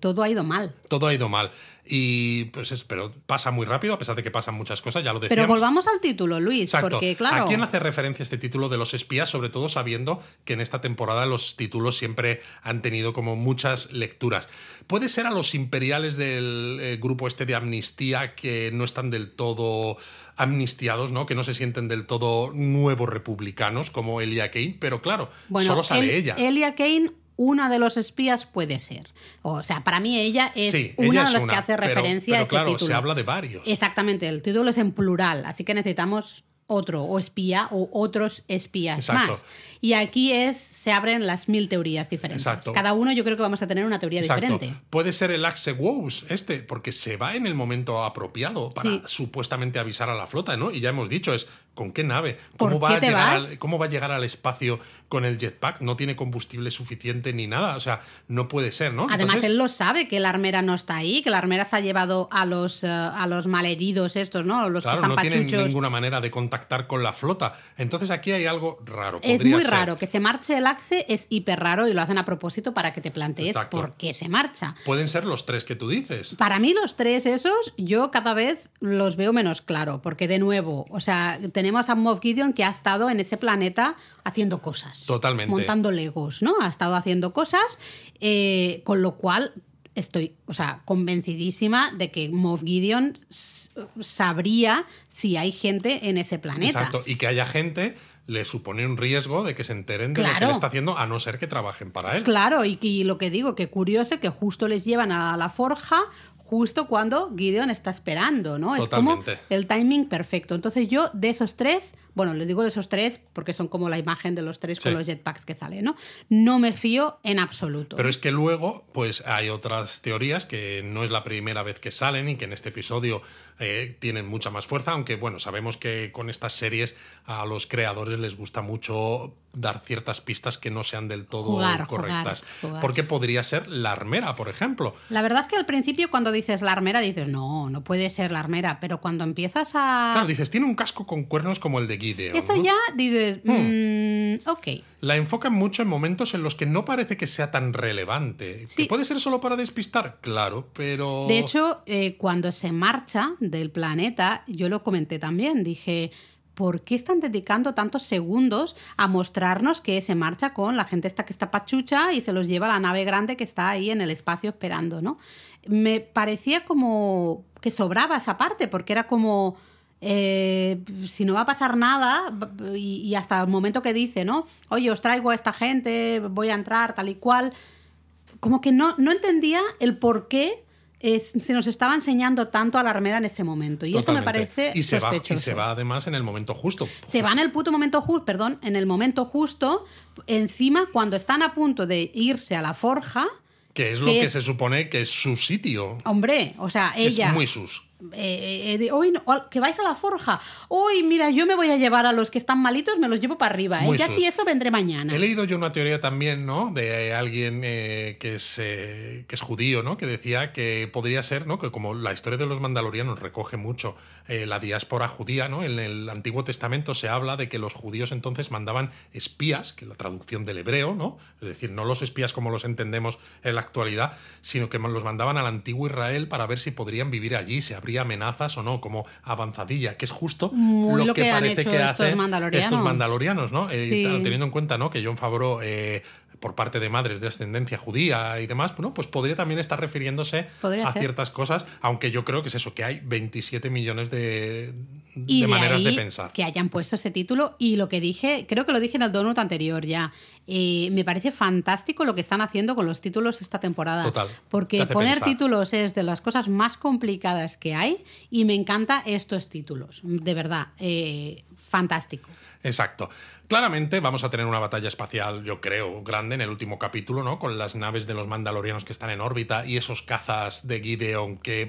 todo ha ido mal. Todo ha ido mal. Y pues es, pero pasa muy rápido, a pesar de que pasan muchas cosas, ya lo decíamos. Pero volvamos al título, Luis, Exacto. porque claro. ¿A quién hace referencia este título de los espías? Sobre todo sabiendo que en esta temporada los títulos siempre han tenido como muchas lecturas. Puede ser a los imperiales del eh, grupo este de amnistía que no están del todo amnistiados, ¿no? Que no se sienten del todo nuevos republicanos como Elia Kane, pero claro, Bueno, solo sale El- ella. Elia Kane, una de los espías puede ser. O sea, para mí ella es sí, una ella de las que hace pero- referencia pero a ese claro, título. se habla de varios. Exactamente, el título es en plural, así que necesitamos otro o espía o otros espías Exacto. más. Y aquí es se abren las mil teorías diferentes. Exacto. Cada uno yo creo que vamos a tener una teoría Exacto. diferente. Puede ser el Axe Wows este, porque se va en el momento apropiado para Sí. supuestamente avisar a la flota, ¿no? Y ya hemos dicho, es ¿con qué nave? ¿Por ¿Cómo va, qué a llegar al, ¿Cómo va a llegar al espacio con el jetpack? No tiene combustible suficiente ni nada. O sea, no puede ser, ¿no? Además, Entonces- él lo sabe que la armera no está ahí, que la armera se ha llevado a los, eh, a los malheridos estos, ¿no? Los Claro, que no están tienen pachuchos. ninguna manera de contactar con la flota. Entonces aquí hay algo raro. Es Podría muy ser. Raro. Que se marche el Axe es hiper raro y lo hacen a propósito para que te plantees Exacto. por qué se marcha. Pueden ser los tres que tú dices. Para mí los tres esos yo cada vez los veo menos claro, porque de nuevo, o sea, tenemos a Moff Gideon que ha estado en ese planeta haciendo cosas. Totalmente. Montando legos, ¿no? Ha estado haciendo cosas, eh, con lo cual estoy, o sea, convencidísima de que Moff Gideon sabría si hay gente en ese planeta. Exacto. Y que haya gente le supone un riesgo de que se enteren de lo que le está haciendo, a no ser que trabajen para él. Claro, y, y lo que digo, que curioso que justo les llevan a la forja justo cuando Gideon está esperando, ¿no? Totalmente. Es como el timing perfecto. Entonces yo de esos tres, bueno, les digo de esos tres porque son como la imagen de los tres con los jetpacks que sale, ¿no? No me fío en absoluto. Pero es que luego, pues hay otras teorías que no es la primera vez que salen y que en este episodio eh, tienen mucha más fuerza, aunque bueno, sabemos que con estas series a los creadores les gusta mucho dar ciertas pistas que no sean del todo Jugar, correctas. jugar, jugar. Porque podría ser la armera, por ejemplo. La verdad es que al principio cuando dices la armera dices, no, no puede ser la armera, pero cuando empiezas a... Claro, dices, tiene un casco con cuernos como el de Esto ¿no? ya dices, mm, ok. La enfocan mucho en momentos en los que no parece que sea tan relevante. Sí. ¿Que puede ser solo para despistar? Claro, pero... De hecho, eh, cuando se marcha del planeta, yo lo comenté también, dije, ¿por qué están dedicando tantos segundos a mostrarnos que se marcha con la gente esta que está pachucha y se los lleva a la nave grande que está ahí en el espacio esperando, ¿no? Me parecía como que sobraba esa parte, porque era como... eh, si no va a pasar nada, y, y hasta el momento que dice, ¿no? Oye, os traigo a esta gente, voy a entrar, tal y cual como que no, no entendía el por qué eh, se nos estaba enseñando tanto a la armera en ese momento. Y eso me Totalmente. parece y se va, y sospechoso. se va además en el momento justo. Se va en el puto momento justo, perdón, en el momento justo, encima cuando están a punto de irse a la forja, Que es lo que que es- se supone que es su sitio. hombre, o sea, ella... Es muy sus. Eh, eh, de, "Uy, no, que vais a la forja. Uy, mira, yo me voy a llevar a los que están malitos, me los llevo para arriba. ¿eh? Ya si eso vendré mañana. He leído yo una teoría también, ¿no? De alguien eh, que, es, que es judío, ¿no? Que decía que podría ser, ¿no? Que como la historia de los mandalorianos recoge mucho la diáspora judía, ¿no? En el Antiguo Testamento se habla de que los judíos entonces mandaban espías, que es la traducción del hebreo, ¿no? Es decir, no los espías como los entendemos en la actualidad, sino que los mandaban al antiguo Israel para ver si podrían vivir allí, si amenazas o no, como avanzadilla, que es justo lo, lo que, que han parece hecho que estos hacen mandalorianos. estos mandalorianos, ¿no? Eh, Sí. teniendo en cuenta ¿no? que John Favreau, eh, por parte de madres de ascendencia judía y demás, bueno, pues podría también estar refiriéndose Podría a ser. ciertas cosas, aunque yo creo que es eso, que hay 27 millones de, y de de maneras de pensar. que hayan puesto ese título y lo que dije, creo que lo dije en el donut anterior ya, eh, me parece fantástico lo que están haciendo con los títulos esta temporada. Total, Porque poner pensar. títulos es de las cosas más complicadas que hay y me encanta estos títulos, de verdad, eh, fantástico. Exacto. Claramente vamos a tener una batalla espacial, yo creo, grande en el último capítulo, ¿no? Con las naves de los mandalorianos que están en órbita y esos cazas de Gideon que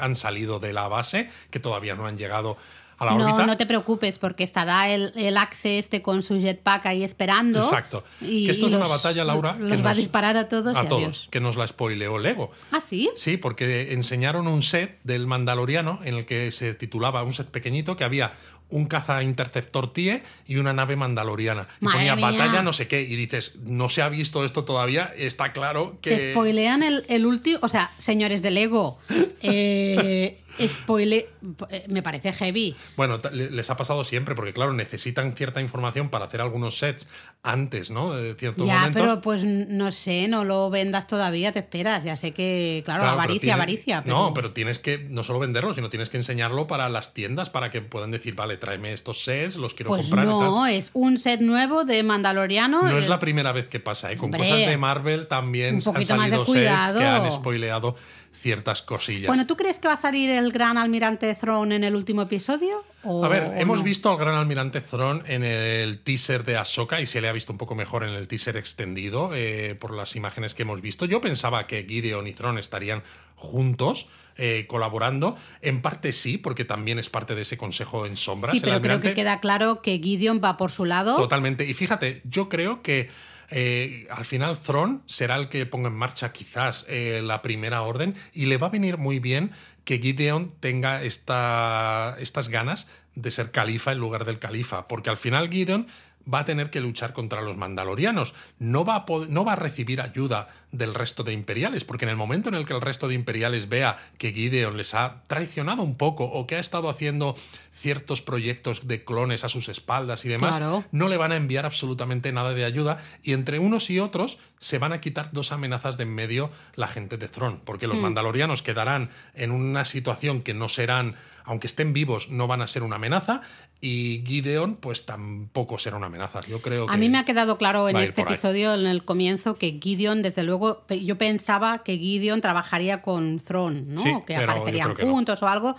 han salido de la base, que todavía no han llegado a la no, órbita. no te preocupes, porque estará el, el Axe este con su jetpack ahí esperando. Exacto. Y, que esto y es una batalla, Laura, Los que va a nos- disparar a todos a y todos, adiós. que nos la spoileó Lego. ¿Ah, sí? Sí, porque enseñaron un set del Mandaloriano en el que se titulaba, un set pequeñito, que había un caza interceptor TIE y una nave mandaloriana. Y Madre ponía mía. batalla no sé qué. Y dices, no se ha visto esto todavía, está claro Te que... spoilean el, el último. O sea, señores de Lego, eh, spoile. eh, Me parece heavy. Bueno, les ha pasado siempre, porque claro, necesitan cierta información para hacer algunos sets antes, ¿no? De ciertos ya, momentos. pero pues no sé, no lo vendas todavía, te esperas. Ya sé que, claro, Claro, avaricia, tiene- avaricia. Pero... No, pero tienes que no solo venderlo, sino tienes que enseñarlo para las tiendas para que puedan decir, vale, tráeme estos sets, los quiero Pues comprar y tal. no, es un set nuevo de Mandaloriano. No es eh, la primera vez que pasa, ¿eh? Con Hombre, cosas de Marvel también un han de salido sets que han spoileado ciertas cosillas. Bueno, ¿tú crees que va a salir el gran almirante Throne en el último episodio? ¿O- a ver, hemos no? visto al gran almirante Thrawn en el teaser de Ahsoka y se le ha visto un poco mejor en el teaser extendido eh, por las imágenes que hemos visto. Yo pensaba que Gideon y Thrawn estarían juntos. eh, colaborando, en parte sí, porque también es parte de ese consejo en sombras. Sí, pero creo que queda claro que Gideon va por su lado. Totalmente. Y fíjate, yo creo que eh, al final Thrawn será el que ponga en marcha quizás eh, la primera orden y le va a venir muy bien que Gideon tenga esta, estas ganas de ser califa en lugar del califa, porque al final Gideon va a tener que luchar contra los mandalorianos. No va, a no va a recibir ayuda del resto de imperiales, porque en el momento en el que el resto de imperiales vea que Gideon les ha traicionado un poco o que ha estado haciendo ciertos proyectos de clones a sus espaldas y demás, Claro. no le van a enviar absolutamente nada de ayuda y entre unos y otros se van a quitar dos amenazas de en medio la gente de Throne, porque los mandalorianos quedarán en una situación que no serán, aunque estén vivos, no van a ser una amenaza y Gideon pues tampoco será una amenaza. Yo creo que A mí me ha quedado claro en este ahí. episodio, en el comienzo, que Gideon, desde luego, yo pensaba que Gideon trabajaría con Thrawn, ¿no? Sí, que aparecerían no. juntos o algo.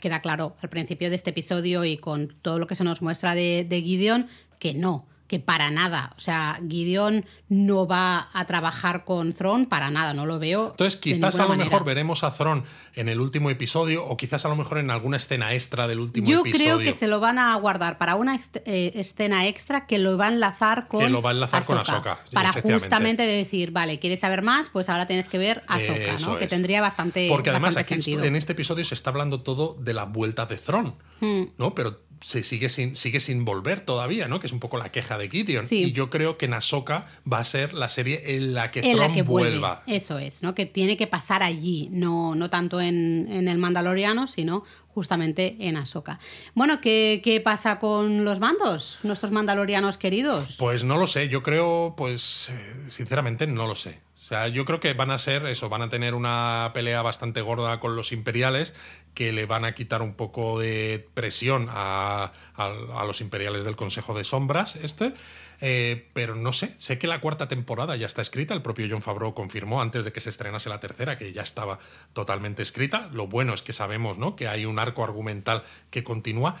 Queda claro al principio de este episodio y con todo lo que se nos muestra de, de Gideon que no, que para nada. O sea, Gideon no va a trabajar con Thrawn para nada, no lo veo. Entonces, quizás a lo manera. mejor veremos a Thron en el último episodio, o quizás a lo mejor en alguna escena extra del último Yo episodio. creo que se lo van a guardar para una eh, escena extra que lo va a enlazar con Que lo va a enlazar con Ahsoka, Para justamente decir, vale, ¿quieres saber más? Pues ahora tienes que ver Ahsoka, Eso ¿no? Que tendría bastante, Porque además bastante aquí sentido. en este episodio se está hablando todo de la vuelta de Thron, Hmm. ¿no? Pero se sigue sin, sigue sin volver todavía, ¿no? Que es un poco la queja de Gideon. Sí. Y yo creo que en Ahsoka va a ser la serie en la que en la vuelve. vuelva. Eso es, ¿no? Que tiene que pasar allí, no, no tanto en, en el Mandaloriano, sino justamente en Ahsoka. Bueno, ¿qué, qué pasa con los mandos? Nuestros mandalorianos queridos. Pues no lo sé, yo creo, pues eh, sinceramente no lo sé. O sea, yo creo que van a ser eso, van a tener una pelea bastante gorda con los imperiales que le van a quitar un poco de presión a, a- a los imperiales del Consejo de Sombras, este. Eh, pero no sé, sé que la cuarta temporada ya está escrita, el propio John Favreau confirmó antes de que se estrenase la tercera que ya estaba totalmente escrita. Lo bueno es que sabemos ¿no? que hay un arco argumental que continúa,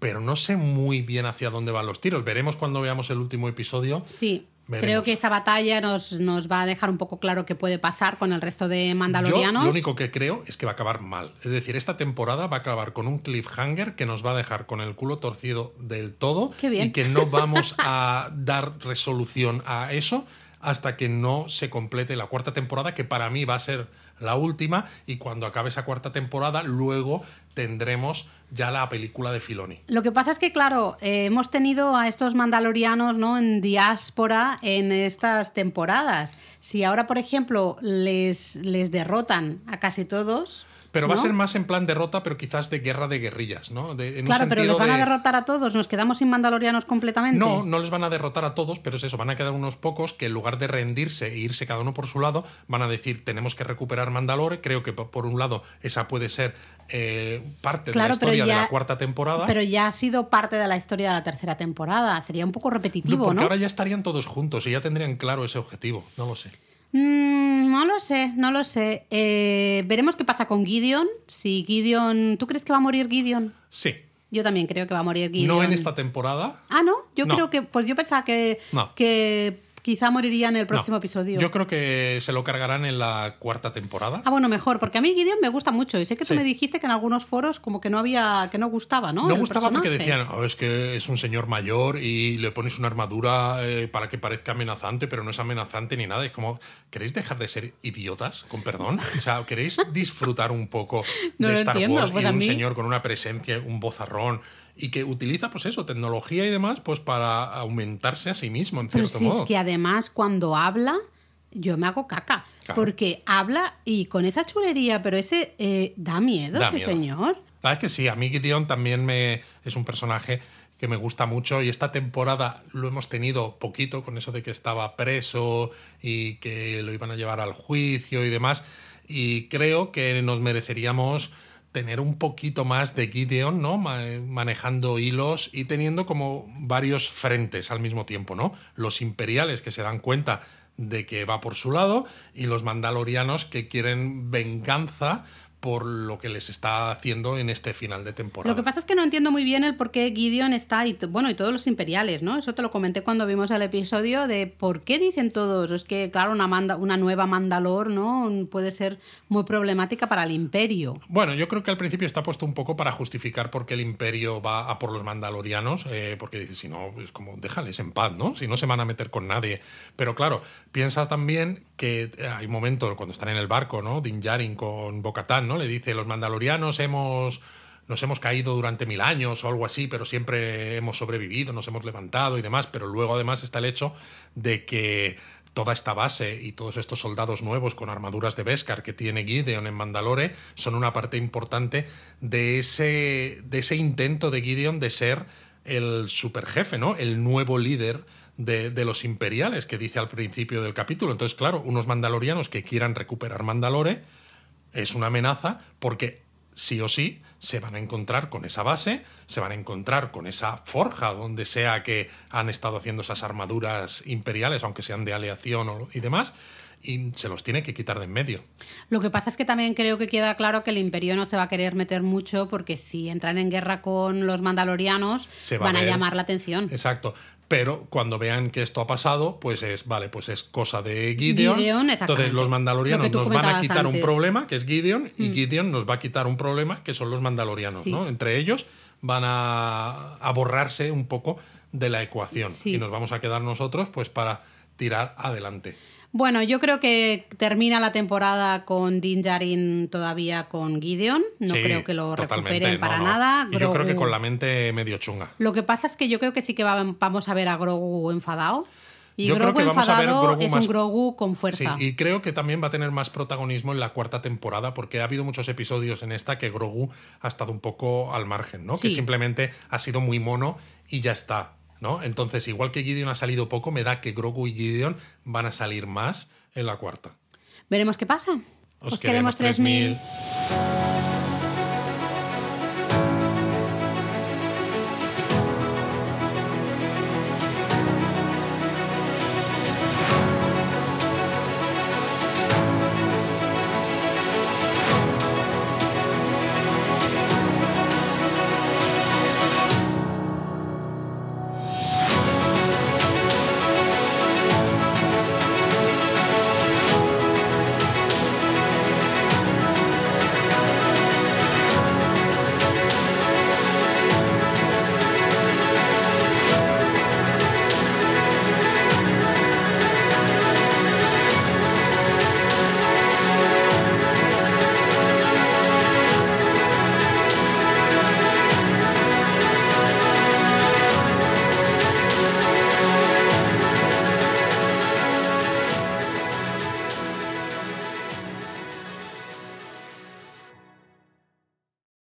pero no sé muy bien hacia dónde van los tiros. Veremos cuando veamos el último episodio. Sí. Veremos. Creo que esa batalla nos, nos va a dejar un poco claro qué puede pasar con el resto de Yo mandalorianos. lo único que creo es que va a acabar mal. Es decir, esta temporada va a acabar con un cliffhanger que nos va a dejar con el culo torcido del todo Qué bien. y que no vamos a dar resolución a eso hasta que no se complete la cuarta temporada, que para mí va a ser la última, y cuando acabe esa cuarta temporada, luego tendremos ya la película de Filoni. Lo que pasa es que, claro, eh, hemos tenido a estos mandalorianos ¿no? en diáspora en estas temporadas. Si ahora, por ejemplo, les, les derrotan a casi todos. Pero va a ¿no? ser más en plan derrota, pero quizás de guerra de guerrillas, ¿no? De- en un Claro, pero les van a de- derrotar a todos. Nos quedamos sin mandalorianos completamente. No, no les van a derrotar a todos, pero es eso, van a quedar unos pocos que en lugar de rendirse e irse cada uno por su lado, van a decir, tenemos que recuperar Mandalore. Creo que po- por un lado esa puede ser eh, parte Claro, de la historia de la cuarta temporada. Pero ya ha sido parte de la historia de la tercera temporada. Sería un poco repetitivo, porque ¿no? ahora ya estarían todos juntos y ya tendrían claro ese objetivo. No lo sé. Mm, no lo sé, no lo sé. Eh, veremos qué pasa con Gideon. Si Gideon. ¿Tú crees que va a morir Gideon? Sí. Yo también creo que va a morir Gideon. No en esta temporada. Ah, no, yo No. creo que, pues yo pensaba que, No. que quizá moriría en el próximo No, episodio. Yo creo que se lo cargarán en la cuarta temporada. Ah, bueno, mejor, porque a mí Gideon me gusta mucho. Y sé que tú Sí. me dijiste que en algunos foros como que no había, que no gustaba, ¿no? No El gustaba porque personaje. decían, "Oh, es que es un señor mayor y le pones una armadura eh, para que parezca amenazante, pero no es amenazante ni nada. Es como, ¿queréis dejar de ser idiotas? Con perdón. O sea, ¿queréis disfrutar un poco No de Star entiendo, Wars pues y a un mí- señor con una presencia, un vozarrón y que utiliza, pues eso, tecnología y demás, pues para aumentarse a sí mismo, en Pero cierto si modo. es que además cuando habla, yo me hago caca. Claro. Porque habla y con esa chulería, pero ese eh, da miedo Da ese miedo. señor. La verdad es que sí, a mí Gideon también me, es un personaje que me gusta mucho y esta temporada lo hemos tenido poquito con eso de que estaba preso y que lo iban a llevar al juicio y demás y creo que nos mereceríamos tener un poquito más de Gideon, ¿no? Ma- manejando hilos y teniendo como varios frentes al mismo tiempo, ¿no? Los imperiales que se dan cuenta de que va por su lado y los mandalorianos que quieren venganza por lo que les está haciendo en este final de temporada. Lo que pasa es que no entiendo muy bien el por qué Gideon está y bueno y todos los imperiales, ¿no? Eso te lo comenté cuando vimos el episodio de por qué dicen todos. Es que claro una manda, una nueva Mandalor, ¿no? Puede ser muy problemática para el Imperio. Bueno, yo creo que al principio está puesto un poco para justificar por qué el imperio va a por los mandalorianos, eh, porque dice, si no, es como, déjales en paz, ¿no? Si no se van a meter con nadie. Pero claro, piensas también que eh, hay momentos cuando están en el barco, ¿no? Din Djarin con Bocatán, Le dice, los mandalorianos hemos... Nos hemos caído durante mil años o algo así, pero siempre hemos sobrevivido, nos hemos levantado y demás. Pero luego además está el hecho de que toda esta base y todos estos soldados nuevos con armaduras de Beskar que tiene Gideon en Mandalore son una parte importante de ese, de ese intento de Gideon de ser el superjefe, ¿no? El nuevo líder de, de los imperiales que dice al principio del capítulo. Entonces, claro, unos mandalorianos que quieran recuperar Mandalore es una amenaza porque sí o sí se van a encontrar con esa base, se van a encontrar con esa forja donde sea que han estado haciendo esas armaduras imperiales, aunque sean de aleación y demás, y se los tiene que quitar de en medio. Lo que pasa es que también creo que queda claro que el Imperio no se va a querer meter mucho porque si entran en guerra con los Mandalorianos Se va van a, llamar la atención. Exacto. Pero cuando vean que esto ha pasado, pues es, vale, pues es cosa de Gideon. Gideon. Entonces los Lo mandalorianos nos van a quitar un antes. Mm. problema, que es Gideon, y Gideon nos va a quitar un problema, que son los mandalorianos, Sí. ¿no? Entre ellos van a, a borrarse un poco de la ecuación. Sí. Y nos vamos a quedar nosotros, pues, para tirar adelante. Bueno, yo creo que termina la temporada con Din Djarin todavía con Gideon. No Sí, creo que lo recuperen para no. nada. Yo creo que con la mente medio chunga. Lo que pasa es que yo creo que sí que va- vamos a ver a Grogu enfadado. Y Yo creo que vamos a ver Grogu es más- un Grogu con Sí, fuerza. y creo que también va a tener más protagonismo en la cuarta temporada, porque ha habido muchos episodios en esta que Grogu ha estado un poco al margen, ¿no? Que Sí. simplemente ha sido muy mono y ya está, ¿no? Entonces, igual que Gideon ha salido poco, me da que Grogu y Gideon van a salir más en la cuarta. Veremos qué pasa. Os Os, queremos queremos 3000. 3000.